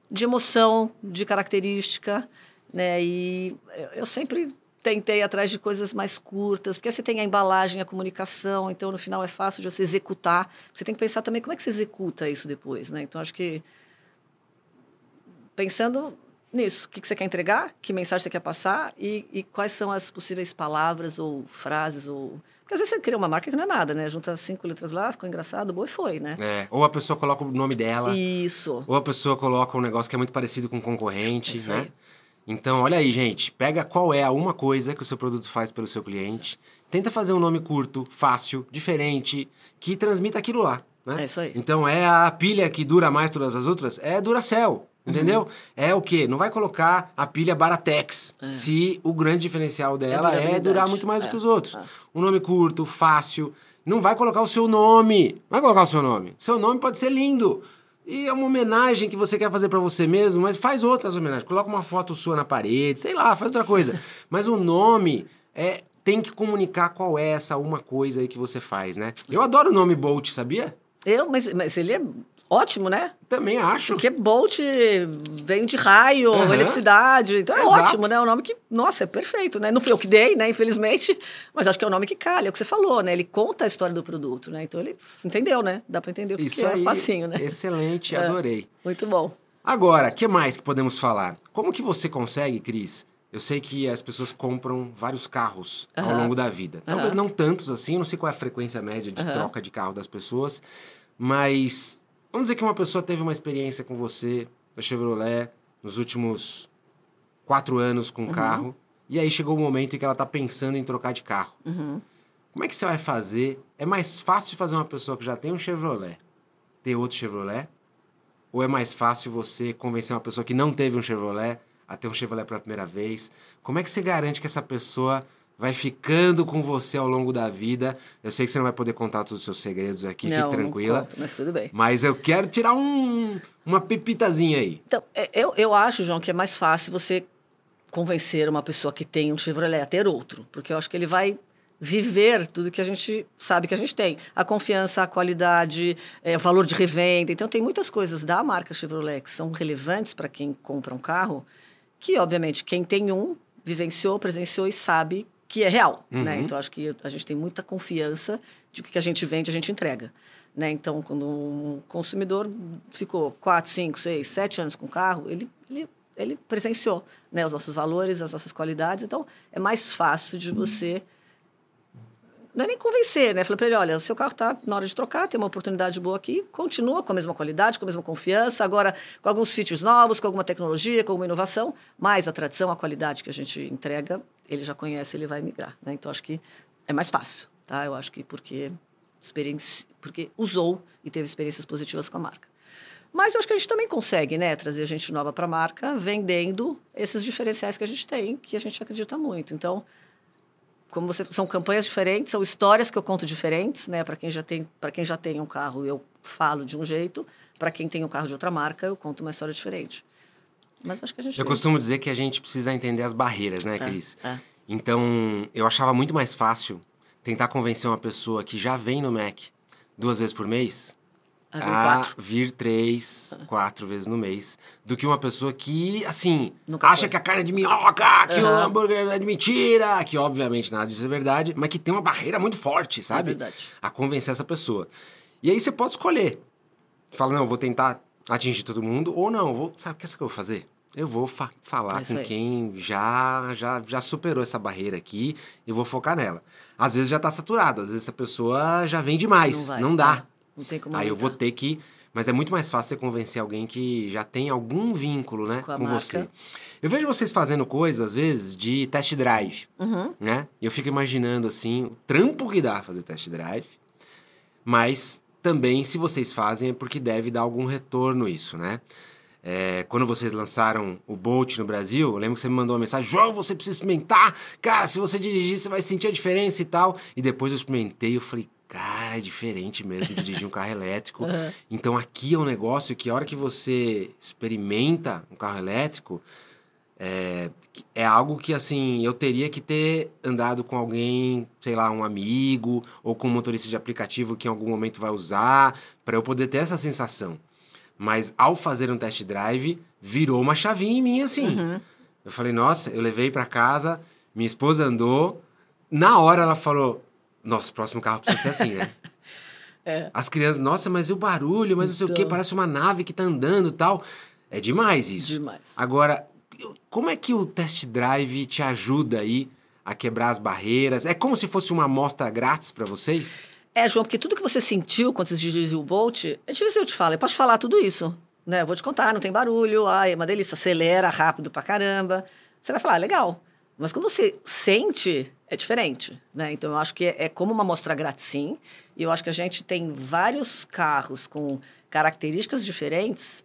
de emoção, de característica, né? E eu sempre tentei atrás de coisas mais curtas, porque você tem a embalagem, a comunicação, então no final é fácil de você executar. Você tem que pensar também como é que você executa isso depois, né? Então acho que pensando nisso. O que, que você quer entregar, que mensagem você quer passar e, e quais são as possíveis palavras ou frases ou... Porque às vezes você cria uma marca que não é nada, né? Junta cinco letras lá, ficou engraçado, boa e foi, né? É, ou a pessoa coloca o nome dela. Isso. Ou a pessoa coloca um negócio que é muito parecido com um concorrente, Isso né? Então, olha aí, gente. Pega qual é a uma coisa que o seu produto faz pelo seu cliente. Tenta fazer um nome curto, fácil, diferente, que transmita aquilo lá, né? É isso aí. Então, é a pilha que dura mais todas as outras? É Duracell. Entendeu? Uhum. É o quê? Não vai colocar a pilha Baratex se o grande diferencial dela é, É. durar muito mais do É, que os outros. é. Um nome curto, fácil. Não vai colocar o seu nome. Não vai colocar o seu nome. Seu nome pode ser lindo. E é uma homenagem que você quer fazer pra você mesmo, mas faz outras homenagens. Coloca uma foto sua na parede, sei lá, faz outra coisa. mas o nome é tem que comunicar qual é essa uma coisa aí que você faz, né? Eu adoro o nome Bolt, sabia? Eu, mas, mas ele é ótimo, né? Também acho. Porque Bolt vem de raio, Aham. eletricidade. Então é Exato. ótimo, né? É um nome que, nossa, é perfeito, né? Não fui eu que dei, né? Infelizmente. Mas acho que é um nome que calha, é o que você falou, né? Ele conta a história do produto, né? Então ele entendeu, né? Dá pra entender o que Isso que é aí, facinho, né? excelente, É. adorei. Muito bom. Agora, que mais que podemos falar? Como que você consegue, Cris? Eu sei que as pessoas compram vários carros ao Aham. longo da vida. Talvez Aham. não tantos assim, eu não sei qual é a frequência média de troca de carro das pessoas, mas vamos dizer que uma pessoa teve uma experiência com você, da Chevrolet, nos últimos quatro anos com um carro, e aí chegou o momento em que ela está pensando em trocar de carro. Uhum. Como é que você vai fazer? É mais fácil fazer uma pessoa que já tem um Chevrolet ter outro Chevrolet? Ou é mais fácil você convencer uma pessoa que não teve um Chevrolet a ter um Chevrolet pela primeira vez? Como é que você garante que essa pessoa vai ficando com você ao longo da vida? Eu sei que você não vai poder contar todos os seus segredos aqui, não, fique tranquila. Não conto, mas tudo bem. Mas eu quero tirar um, uma pepitazinha aí. Então, é, eu, eu acho, João, que é mais fácil você convencer uma pessoa que tem um Chevrolet a ter outro. Porque eu acho que ele vai viver tudo que a gente sabe que a gente tem. A confiança, a qualidade, é, o valor de revenda. Então, tem muitas coisas da marca Chevrolet que são relevantes para quem compra um carro, que, obviamente, quem tem um vivenciou, presenciou e sabe que é real. Né? Então, acho que a gente tem muita confiança de que o que a gente vende, a gente entrega. Né? Então, quando um consumidor ficou 4, 5, 6, 7 anos com o carro, ele, ele, ele presenciou né? os nossos valores, as nossas qualidades. Então, é mais fácil de você não é nem convencer, né? Falei para ele, olha, o seu carro está na hora de trocar, tem uma oportunidade boa aqui, continua com a mesma qualidade, com a mesma confiança, agora com alguns features novos, com alguma tecnologia, com alguma inovação, mas a tradição, a qualidade que a gente entrega, ele já conhece, ele vai migrar, né? Então, acho que é mais fácil, tá? Eu acho que porque, experiência, porque usou e teve experiências positivas com a marca. Mas eu acho que a gente também consegue, né, trazer gente nova para a marca, vendendo esses diferenciais que a gente tem, que a gente acredita muito. Então, como você são campanhas diferentes, são histórias que eu conto diferentes, né? Para quem já tem, para quem já tem um carro, eu falo de um jeito, para quem tem um carro de outra marca, eu conto uma história diferente. Mas acho que a gente Eu costumo dizer que a gente precisa entender as barreiras, né, É, Cris? é. Então, eu achava muito mais fácil tentar convencer uma pessoa que já vem no Mac duas vezes por mês A vir a quatro. vir três, quatro vezes no mês, do que uma pessoa que, assim, Nunca acha foi. que a carne é de minhoca, que o Aham. hambúrguer é de mentira, que obviamente nada disso é verdade, mas que tem uma barreira muito forte, sabe? É verdade. A convencer essa pessoa. E aí você pode escolher. Fala, não, eu vou tentar atingir todo mundo, ou não, vou, sabe o que é que eu vou fazer? Eu vou fa- falar É com aí. quem já, já, já superou essa barreira aqui e vou focar nela. Às vezes já tá saturado, às vezes essa pessoa já vem demais, vai, não dá. é. Não tem como Aí eu vou ter que. Mas é muito mais fácil você convencer alguém que já tem algum vínculo, né, Com com você. Eu vejo vocês fazendo coisas, às vezes, de test drive, Uhum. né? E eu fico imaginando, assim, o trampo que dá fazer test drive. Mas também, se vocês fazem, é porque deve dar algum retorno isso, né? É, quando vocês lançaram o Bolt no Brasil, eu lembro que você me mandou uma mensagem: João, você precisa experimentar. Cara, se você dirigir, você vai sentir a diferença e tal. E depois eu experimentei e eu falei: cara, é diferente mesmo dirigir um carro elétrico. Uhum. Então aqui é um negócio que a hora que você experimenta um carro elétrico, é, é algo que, assim, eu teria que ter andado com alguém, sei lá, um amigo, ou com um motorista de aplicativo que em algum momento vai usar, para eu poder ter essa sensação. Mas ao fazer um test drive, virou uma chavinha em mim, assim. Uhum. Eu falei, nossa, eu levei para casa, minha esposa andou, na hora ela falou, nossa, o próximo carro precisa ser assim, né? É. As crianças, nossa, mas e o barulho, mas não sei o quê, Então. parece uma nave que tá andando e tal. É demais isso. Demais. Agora, como é que o test drive te ajuda aí a quebrar as barreiras? É como se fosse uma amostra grátis para vocês? É, João, porque tudo que você sentiu quando você dirigiu o Bolt, é difícil eu te falar, eu posso falar tudo isso. Né? Eu vou te contar, não tem barulho, ai, é uma delícia, acelera rápido pra caramba. Você vai falar, ah, legal. Mas quando você sente, é diferente, né? Então eu acho que é, como uma amostra grátis, sim. E eu acho que a gente tem vários carros com características diferentes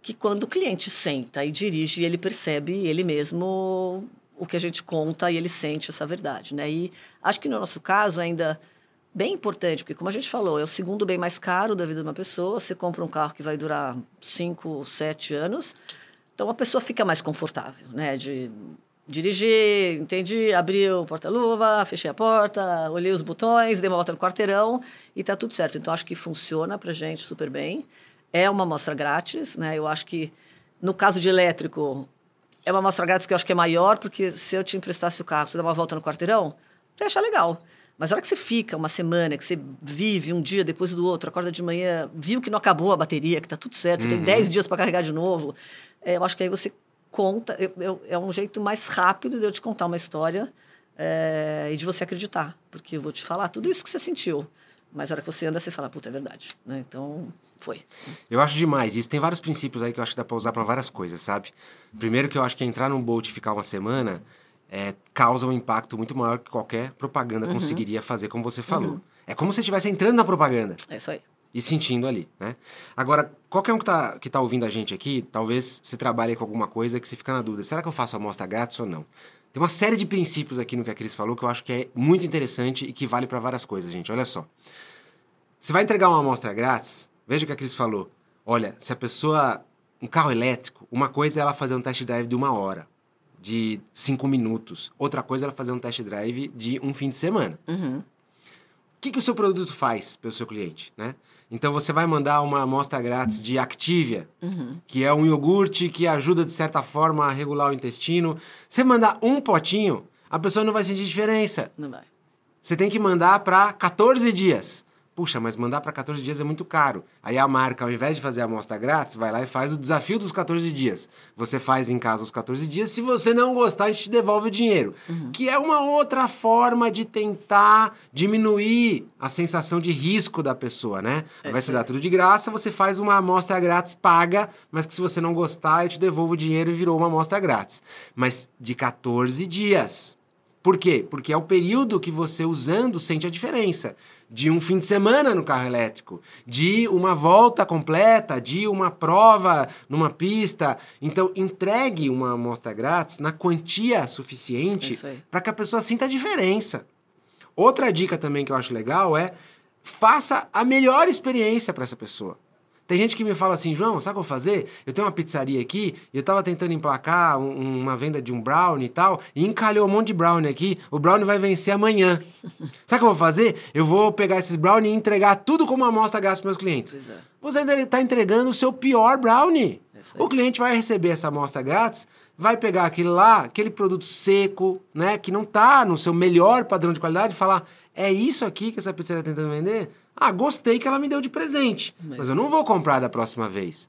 que quando o cliente senta e dirige, ele percebe ele mesmo o que a gente conta e ele sente essa verdade, né? E acho que no nosso caso ainda bem importante, porque como a gente falou, é o segundo bem mais caro da vida de uma pessoa. Você compra um carro que vai durar 5, 7 anos, então a pessoa fica mais confortável, né? De dirigir, entendi, abri o porta-luva, fechei a porta, olhei os botões, dei uma volta no quarteirão e tá tudo certo. Então acho que funciona pra gente super bem. É uma amostra grátis, né? Eu acho que, no caso de elétrico, é uma amostra grátis que eu acho que é maior, porque se eu te emprestasse o carro, você dar uma volta no quarteirão, você ia achar legal. Mas a hora que você fica uma semana, que você vive um dia depois do outro, acorda de manhã, viu que não acabou a bateria, que tá tudo certo, uhum. tem 10 dias para carregar de novo, é, eu acho que aí você conta, eu, eu, é um jeito mais rápido de eu te contar uma história é, e de você acreditar, porque eu vou te falar tudo isso que você sentiu. Mas a hora que você anda, você fala, puta, é verdade. Né? Então, foi. Eu acho demais isso. Tem vários princípios aí que eu acho que dá pra usar para várias coisas, sabe? Primeiro que eu acho que entrar num Bolt e ficar uma semana é, causa um impacto muito maior que qualquer propaganda uhum. conseguiria fazer, como você falou. Uhum. É como se estivesse entrando na propaganda. É isso aí. E sentindo ali, né? Agora, qualquer um que tá, que tá ouvindo a gente aqui, talvez se trabalhe com alguma coisa que você fica na dúvida. Será que eu faço a amostra grátis ou não? Tem uma série de princípios aqui no que a Cris falou que eu acho que é muito interessante e que vale para várias coisas, gente. Olha só. Você vai entregar uma amostra grátis, veja o que a Cris falou. Olha, se a pessoa. Um carro elétrico, uma coisa é ela fazer um test drive de uma hora, de cinco minutos. Outra coisa é ela fazer um test drive de um fim de semana. Uhum. O que, que o seu produto faz pelo seu cliente, né? Então você vai mandar uma amostra grátis de Activia, uhum. que é um iogurte que ajuda de certa forma a regular o intestino. Você mandar um potinho, a pessoa não vai sentir diferença. Não vai. Você tem que mandar para 14 dias. Puxa, mas mandar para 14 dias é muito caro. Aí a marca, ao invés de fazer a amostra grátis, vai lá e faz o desafio dos 14 dias. Você faz em casa os 14 dias. Se você não gostar, a gente te devolve o dinheiro. Uhum. Que é uma outra forma de tentar diminuir a sensação de risco da pessoa, né? É vai se dar tudo de graça, você faz uma amostra grátis paga, mas que se você não gostar, eu te devolvo o dinheiro e virou uma amostra grátis. Mas de 14 dias. Por quê? Porque é o período que você usando sente a diferença de um fim de semana no carro elétrico, de uma volta completa, de uma prova numa pista. Então, entregue uma amostra grátis na quantia suficiente para que a pessoa sinta a diferença. Outra dica também que eu acho legal é faça a melhor experiência para essa pessoa. Tem gente que me fala assim, João, sabe o que eu vou fazer? Eu tenho uma pizzaria aqui e eu tava tentando emplacar um, uma venda de um brownie e tal, e encalhou um monte de brownie aqui. O brownie vai vencer amanhã. sabe o que eu vou fazer? Eu vou pegar esses brownie e entregar tudo como amostra grátis para meus clientes. É. Você está entregando o seu pior brownie. O cliente vai receber essa amostra grátis, vai pegar aquele lá, aquele produto seco, né, que não está no seu melhor padrão de qualidade, e falar: é isso aqui que essa pizzaria está tentando vender? Ah, gostei que ela me deu de presente, mas, mas eu não vou comprar da próxima vez.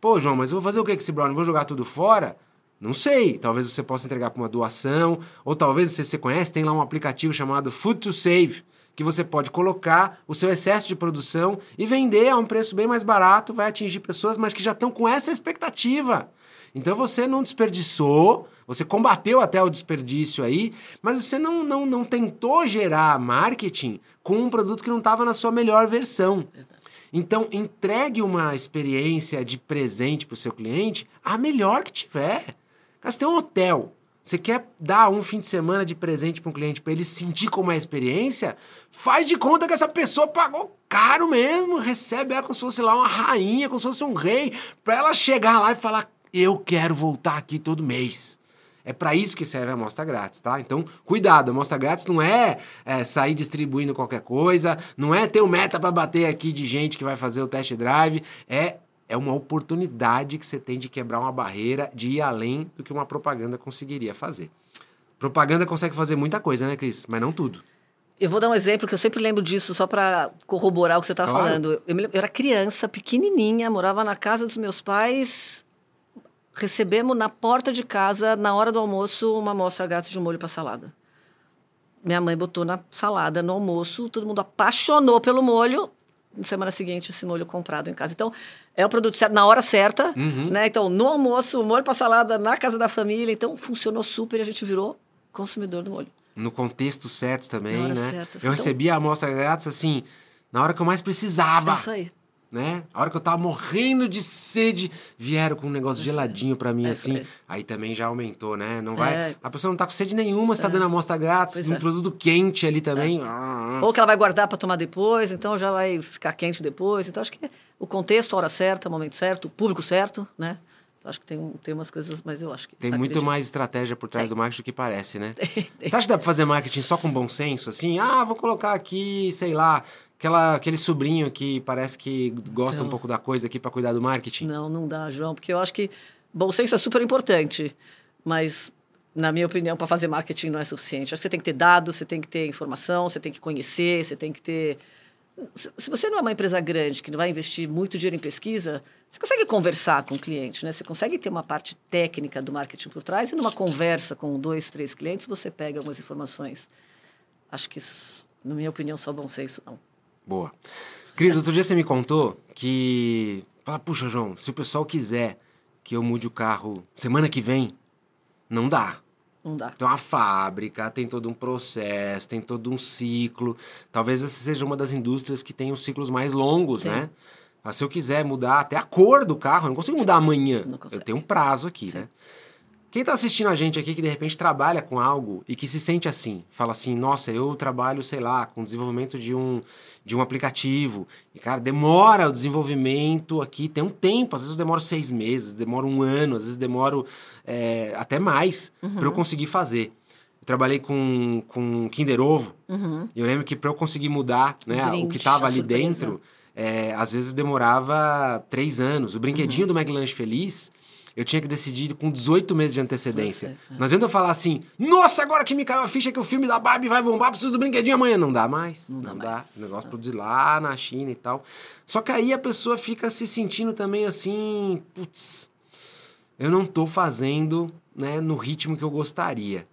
Pô, João, mas eu vou fazer o que com esse brownie? Vou jogar tudo fora? Não sei. Talvez você possa entregar para uma doação, ou talvez você, você conhece, tem lá um aplicativo chamado Food to Save, que você pode colocar o seu excesso de produção e vender a um preço bem mais barato, vai atingir pessoas, mas que já estão com essa expectativa. Então você não desperdiçou, você combateu até o desperdício aí, mas você não, não, não tentou gerar marketing com um produto que não estava na sua melhor versão. Então, entregue uma experiência de presente para o seu cliente a melhor que tiver. Você tem um hotel, você quer dar um fim de semana de presente para um cliente para ele sentir como é a experiência? Faz de conta que essa pessoa pagou caro mesmo, recebe ela como se fosse lá uma rainha, como se fosse um rei, para ela chegar lá e falar: Eu quero voltar aqui todo mês. É para isso que serve a amostra grátis, tá? Então, cuidado, a amostra grátis não é, é sair distribuindo qualquer coisa, não é ter um meta para bater aqui de gente que vai fazer o test drive, é é uma oportunidade que você tem de quebrar uma barreira, de ir além do que uma propaganda conseguiria fazer. Propaganda consegue fazer muita coisa, né, Cris? Mas não tudo. Eu vou dar um exemplo que eu sempre lembro disso, só para corroborar o que você está claro. falando. Eu, eu, era criança, pequenininha, morava na casa dos meus pais, recebemos na porta de casa, na hora do almoço, uma amostra grátis de molho para salada. Minha mãe botou na salada no almoço, todo mundo apaixonou pelo molho. Na semana seguinte, esse molho comprado em casa. Então, é o produto certo, na hora certa, Uhum. né? Então, no almoço, molho para salada na casa da família. Então, funcionou super e a gente virou consumidor do molho. No contexto certo também, né? certa. Eu Então- recebi a amostra grátis, assim, na hora que eu mais precisava. É isso aí. Né? A hora que eu tava morrendo de sede, vieram com um negócio geladinho pra mim, É, assim. é. Aí também já aumentou, né? Não vai. É. A pessoa não tá com sede nenhuma, você tá dando amostra grátis, Pois um é. produto quente ali também. Ah, ah. Ou que ela vai guardar para tomar depois, então já vai ficar quente depois. Então, acho que o contexto, a hora certa, o momento certo, o público certo, né? Então, acho que tem, tem umas coisas, mas eu acho que... Tem muito mais estratégia por trás Tem. do marketing do que parece, né? Tem. Você acha que dá pra fazer marketing só com bom senso? Assim, ah, vou colocar aqui, sei lá, aquela, aquele sobrinho que parece que gosta um Então. pouco da coisa aqui pra cuidar do marketing? Não, não dá, João, porque eu acho que bom senso é super importante, mas, na minha opinião, para fazer marketing não é suficiente. Acho que você tem que ter dados, você tem que ter informação, você tem que conhecer, você tem que ter. Se se você não é uma empresa grande que não vai investir muito dinheiro em pesquisa, você consegue conversar com o cliente, né? Você consegue ter uma parte técnica do marketing por trás e numa conversa com dois, três clientes você pega algumas informações. Acho que, isso, na minha opinião, só bom senso não. Boa. Cris, outro dia você me contou que. Fala, puxa, João, se o pessoal quiser que eu mude o carro semana que vem, não dá. Não dá. Tem uma fábrica, tem todo um processo, tem todo um ciclo. Talvez essa seja uma das indústrias que tem os ciclos mais longos, Sim. né? Mas se eu quiser mudar até a cor do carro, eu não consigo mudar amanhã. Não eu tenho um prazo aqui, né? Quem está assistindo a gente aqui que de repente trabalha com algo e que se sente assim, fala assim, nossa, eu trabalho, sei lá, com o desenvolvimento de um, de um aplicativo. E, cara, demora o desenvolvimento aqui, tem um tempo, às vezes eu demoro seis meses, demoro um ano, às vezes demoro é, até mais para eu conseguir fazer. Eu trabalhei com, com Kinder Ovo, Uhum. e eu lembro que para eu conseguir mudar né, o brinde, que estava ali surpresa. dentro, é, às vezes demorava três anos. O brinquedinho Uhum. do McLanche Feliz, eu tinha que decidir com 18 meses de antecedência. Sei, é. Não adianta eu falar assim, nossa, agora que me caiu a ficha que o filme da Barbie vai bombar, preciso do brinquedinho amanhã. Não dá mais. Não dá mais. O negócio produzir lá na China e tal. Só que aí a pessoa fica se sentindo também assim, putz, eu não tô fazendo né, no ritmo que eu gostaria.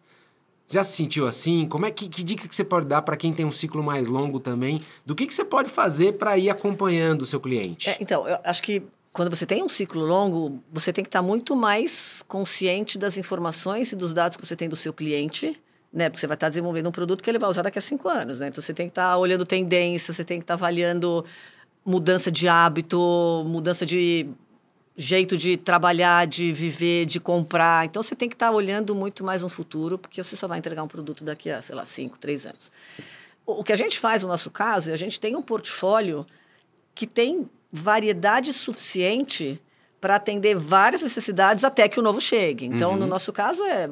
Já se sentiu assim? Como é que, que dica que você pode dar para quem tem um ciclo mais longo também? Do que, que você pode fazer para ir acompanhando o seu cliente? É, então, eu acho que quando você tem um ciclo longo, você tem que estar muito mais consciente das informações e dos dados que você tem do seu cliente, né? Porque você vai estar desenvolvendo um produto que ele vai usar daqui a cinco anos, né? Então você tem que estar olhando tendência, você tem que estar avaliando mudança de hábito, mudança de jeito de trabalhar, de viver, de comprar. Então você tem que estar olhando muito mais no futuro, porque você só vai entregar um produto daqui a, sei lá, cinco, três anos. O que a gente faz no nosso caso é a gente tem um portfólio que tem variedade suficiente para atender várias necessidades até que o novo chegue. Então, no nosso caso, é.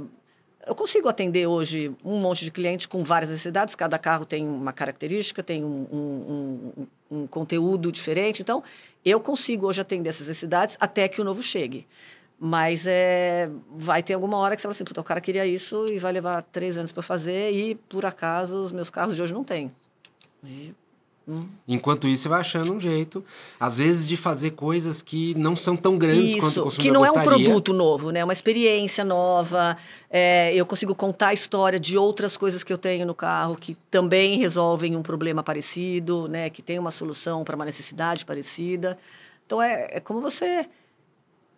Eu consigo atender hoje um monte de clientes com várias necessidades, cada carro tem uma característica, tem um, um- um- um conteúdo diferente. Então, eu consigo hoje atender essas necessidades até que o novo chegue. Mas é, vai ter alguma hora que você fala assim, Puta, o cara queria isso e vai levar três anos para fazer e, por acaso, os meus carros de hoje não têm. E Enquanto isso, você vai achando um jeito, às vezes, de fazer coisas que não são tão grandes quanto o Isso, consumidor que não é um gostaria. produto novo, né? É uma experiência nova. É, eu consigo contar a história de outras coisas que eu tenho no carro que também resolvem um problema parecido, né? Que tem uma solução para uma necessidade parecida. Então é, é como você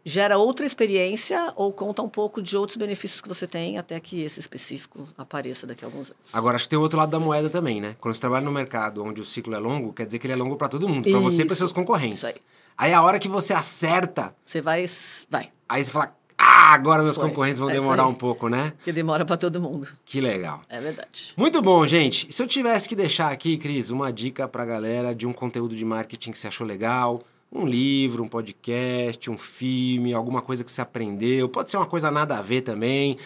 gera outra experiência ou conta um pouco de outros benefícios que você tem até que esse específico apareça daqui a alguns anos. Agora, acho que tem o outro lado da moeda também, né? Quando você trabalha no mercado onde o ciclo é longo, quer dizer que ele é longo para todo mundo, para você e para seus concorrentes. isso aí. aí a hora que você acerta, Você vai, vai, aí você fala, ah, agora meus Foi. concorrentes vão isso demorar aí. um pouco, né? porque demora para todo mundo. Que legal. É verdade. Muito bom, gente. Se eu tivesse que deixar aqui, Cris, uma dica pra galera de um conteúdo de marketing que você achou legal, um livro, um podcast, um filme, alguma coisa que você aprendeu, pode ser uma coisa nada a ver também,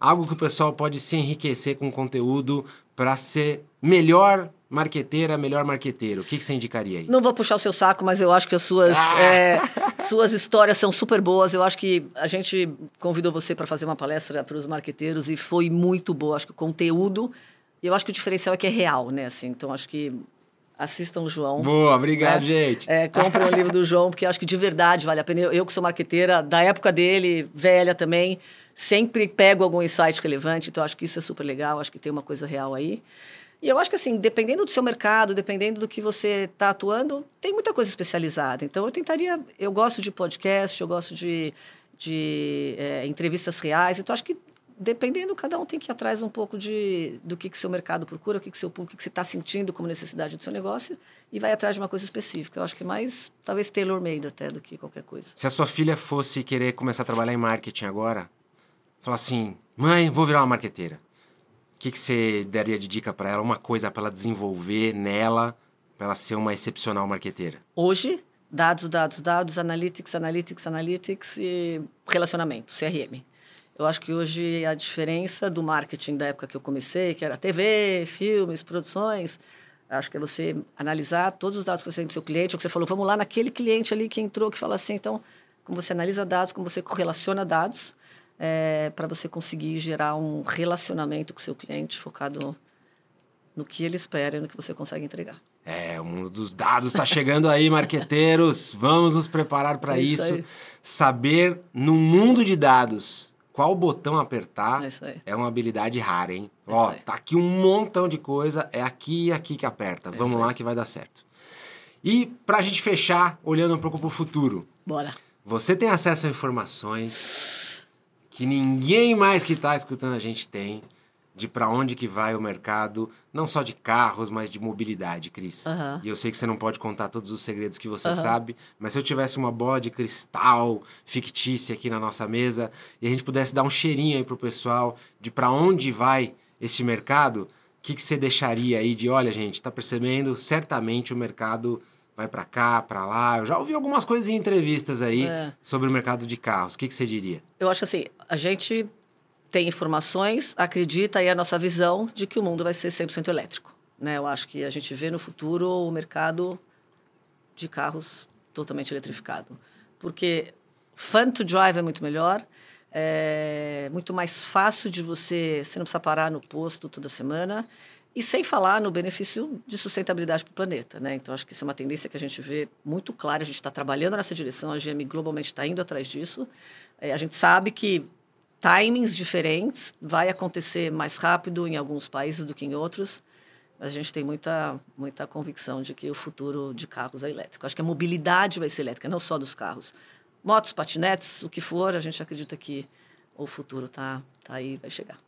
algo que o pessoal pode se enriquecer com conteúdo pra ser melhor marqueteira, melhor marqueteiro. O que, que você indicaria aí? Não vou puxar o seu saco, mas eu acho que as suas, Ah! é, suas histórias são super boas. Eu acho que a gente convidou você para fazer uma palestra para os marqueteiros e foi muito boa. Acho que o conteúdo, e eu acho que o diferencial é que é real, né? Assim, então, acho que assistam o João. Boa, obrigado, é, gente. É, comprem o livro do João, porque acho que de verdade vale a pena. Eu, eu que sou marqueteira, da época dele, velha também, sempre pego algum insight relevante, então acho que isso é super legal, acho que tem uma coisa real aí. E eu acho que, assim, dependendo do seu mercado, dependendo do que você está atuando, tem muita coisa especializada. Então, eu tentaria... Eu gosto de podcast, eu gosto de, de é, entrevistas reais. Então, acho que, dependendo, cada um tem que ir atrás um pouco de, do que, que seu mercado procura, o que, que seu público, o que, que você está sentindo como necessidade do seu negócio e vai atrás de uma coisa específica. Eu acho que é mais, talvez, tailor-made até do que qualquer coisa. Se a sua filha fosse querer começar a trabalhar em marketing agora, falar assim, mãe, vou virar uma marqueteira o que, que você daria de dica para ela? Uma coisa para ela desenvolver nela, para ela ser uma excepcional marqueteira? Hoje, dados, dados, dados, analytics, analytics, analytics e relacionamento, CRM. Eu acho que hoje a diferença do marketing da época que eu comecei, que era TV, filmes, produções, acho que é você analisar todos os dados que você tem do seu cliente, ou que você falou, vamos lá naquele cliente ali que entrou, que fala assim, então, como você analisa dados, como você correlaciona dados, é, para você conseguir gerar um relacionamento com o seu cliente focado no que ele espera e no que você consegue entregar. É, o mundo dos dados está chegando aí, marqueteiros. Vamos nos preparar para é isso. isso. Saber, no mundo de dados, qual botão apertar é, é uma habilidade rara, hein? É Ó, tá aqui um montão de coisa, é aqui e aqui que aperta. É Vamos lá que vai dar certo. E para a gente fechar, olhando um pouco para o futuro. Bora. Você tem acesso a informações que ninguém mais que está escutando a gente tem de para onde que vai o mercado, não só de carros, mas de mobilidade, Cris. Uhum. E eu sei que você não pode contar todos os segredos que você uhum. sabe, mas se eu tivesse uma bola de cristal fictícia aqui na nossa mesa e a gente pudesse dar um cheirinho aí pro pessoal de para onde vai esse mercado, o que, que você deixaria aí de, olha, gente, tá percebendo? Certamente o mercado vai para cá, para lá. Eu já ouvi algumas coisas em entrevistas aí é. sobre o mercado de carros. O que, que você diria? Eu acho assim, a gente tem informações, acredita e é a nossa visão de que o mundo vai ser 100% elétrico. Né? Eu acho que a gente vê no futuro o mercado de carros totalmente eletrificado. Porque fun to drive é muito melhor, é muito mais fácil de você... Você não precisa parar no posto toda semana e sem falar no benefício de sustentabilidade para o planeta. Né? Então, acho que isso é uma tendência que a gente vê muito clara. A gente está trabalhando nessa direção, a GM globalmente está indo atrás disso. É, a gente sabe que timings diferentes vai acontecer mais rápido em alguns países do que em outros. A gente tem muita, muita convicção de que o futuro de carros é elétrico. Acho que a mobilidade vai ser elétrica, não só dos carros. Motos, patinetes, o que for, a gente acredita que o futuro está tá aí vai chegar.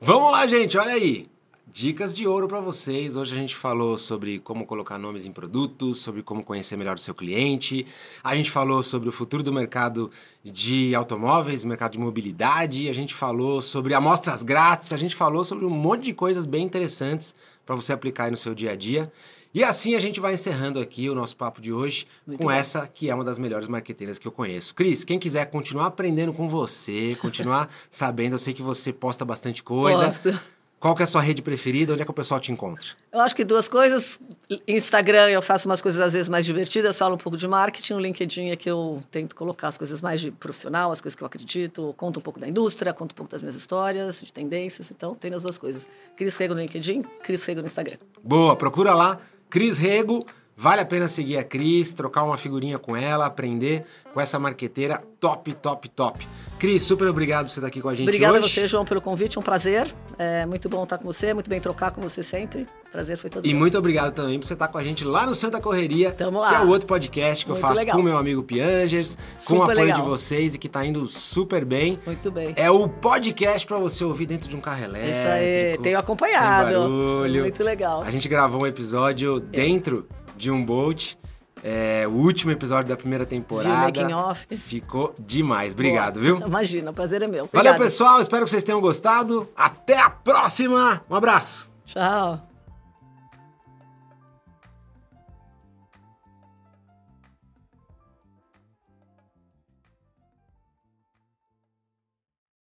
Vamos lá, gente, olha aí. Dicas de ouro para vocês. Hoje a gente falou sobre como colocar nomes em produtos, sobre como conhecer melhor o seu cliente. A gente falou sobre o futuro do mercado de automóveis, mercado de mobilidade. A gente falou sobre amostras grátis. A gente falou sobre um monte de coisas bem interessantes para você aplicar aí no seu dia a dia. E assim a gente vai encerrando aqui o nosso papo de hoje Muito com bom. essa que é uma das melhores marqueteiras que eu conheço. Cris, quem quiser continuar aprendendo com você, continuar sabendo, eu sei que você posta bastante coisa. Posto. Qual que é a sua rede preferida? Onde é que o pessoal te encontra? Eu acho que duas coisas. Instagram, eu faço umas coisas às vezes mais divertidas, falo um pouco de marketing. O LinkedIn é que eu tento colocar as coisas mais de profissional, as coisas que eu acredito. Conto um pouco da indústria, conto um pouco das minhas histórias, de tendências. Então, tem as duas coisas. Cris Rego no LinkedIn, Cris Rego no Instagram. Boa, procura lá. Cris Rego. Vale a pena seguir a Cris, trocar uma figurinha com ela, aprender com essa marqueteira top, top, top. Cris, super obrigado por você estar aqui com a gente Obrigada hoje. a você, João, pelo convite. Um prazer. É muito bom estar com você, muito bem trocar com você sempre. Prazer foi todo E meu. muito obrigado também por você estar com a gente lá no Santa Correria, Tamo lá. que é o outro podcast que muito eu faço legal. com o meu amigo Piangers, com o apoio legal. de vocês e que está indo super bem. Muito bem. É o podcast para você ouvir dentro de um carro elétrico. Isso aí, tenho acompanhado. Sem barulho. Muito legal. A gente gravou um episódio dentro de um Bolt é, o último episódio da primeira temporada. Making off. Ficou demais. Obrigado, Boa. viu? Imagina, o prazer é meu. Obrigada. Valeu, pessoal. Espero que vocês tenham gostado. Até a próxima. Um abraço. Tchau.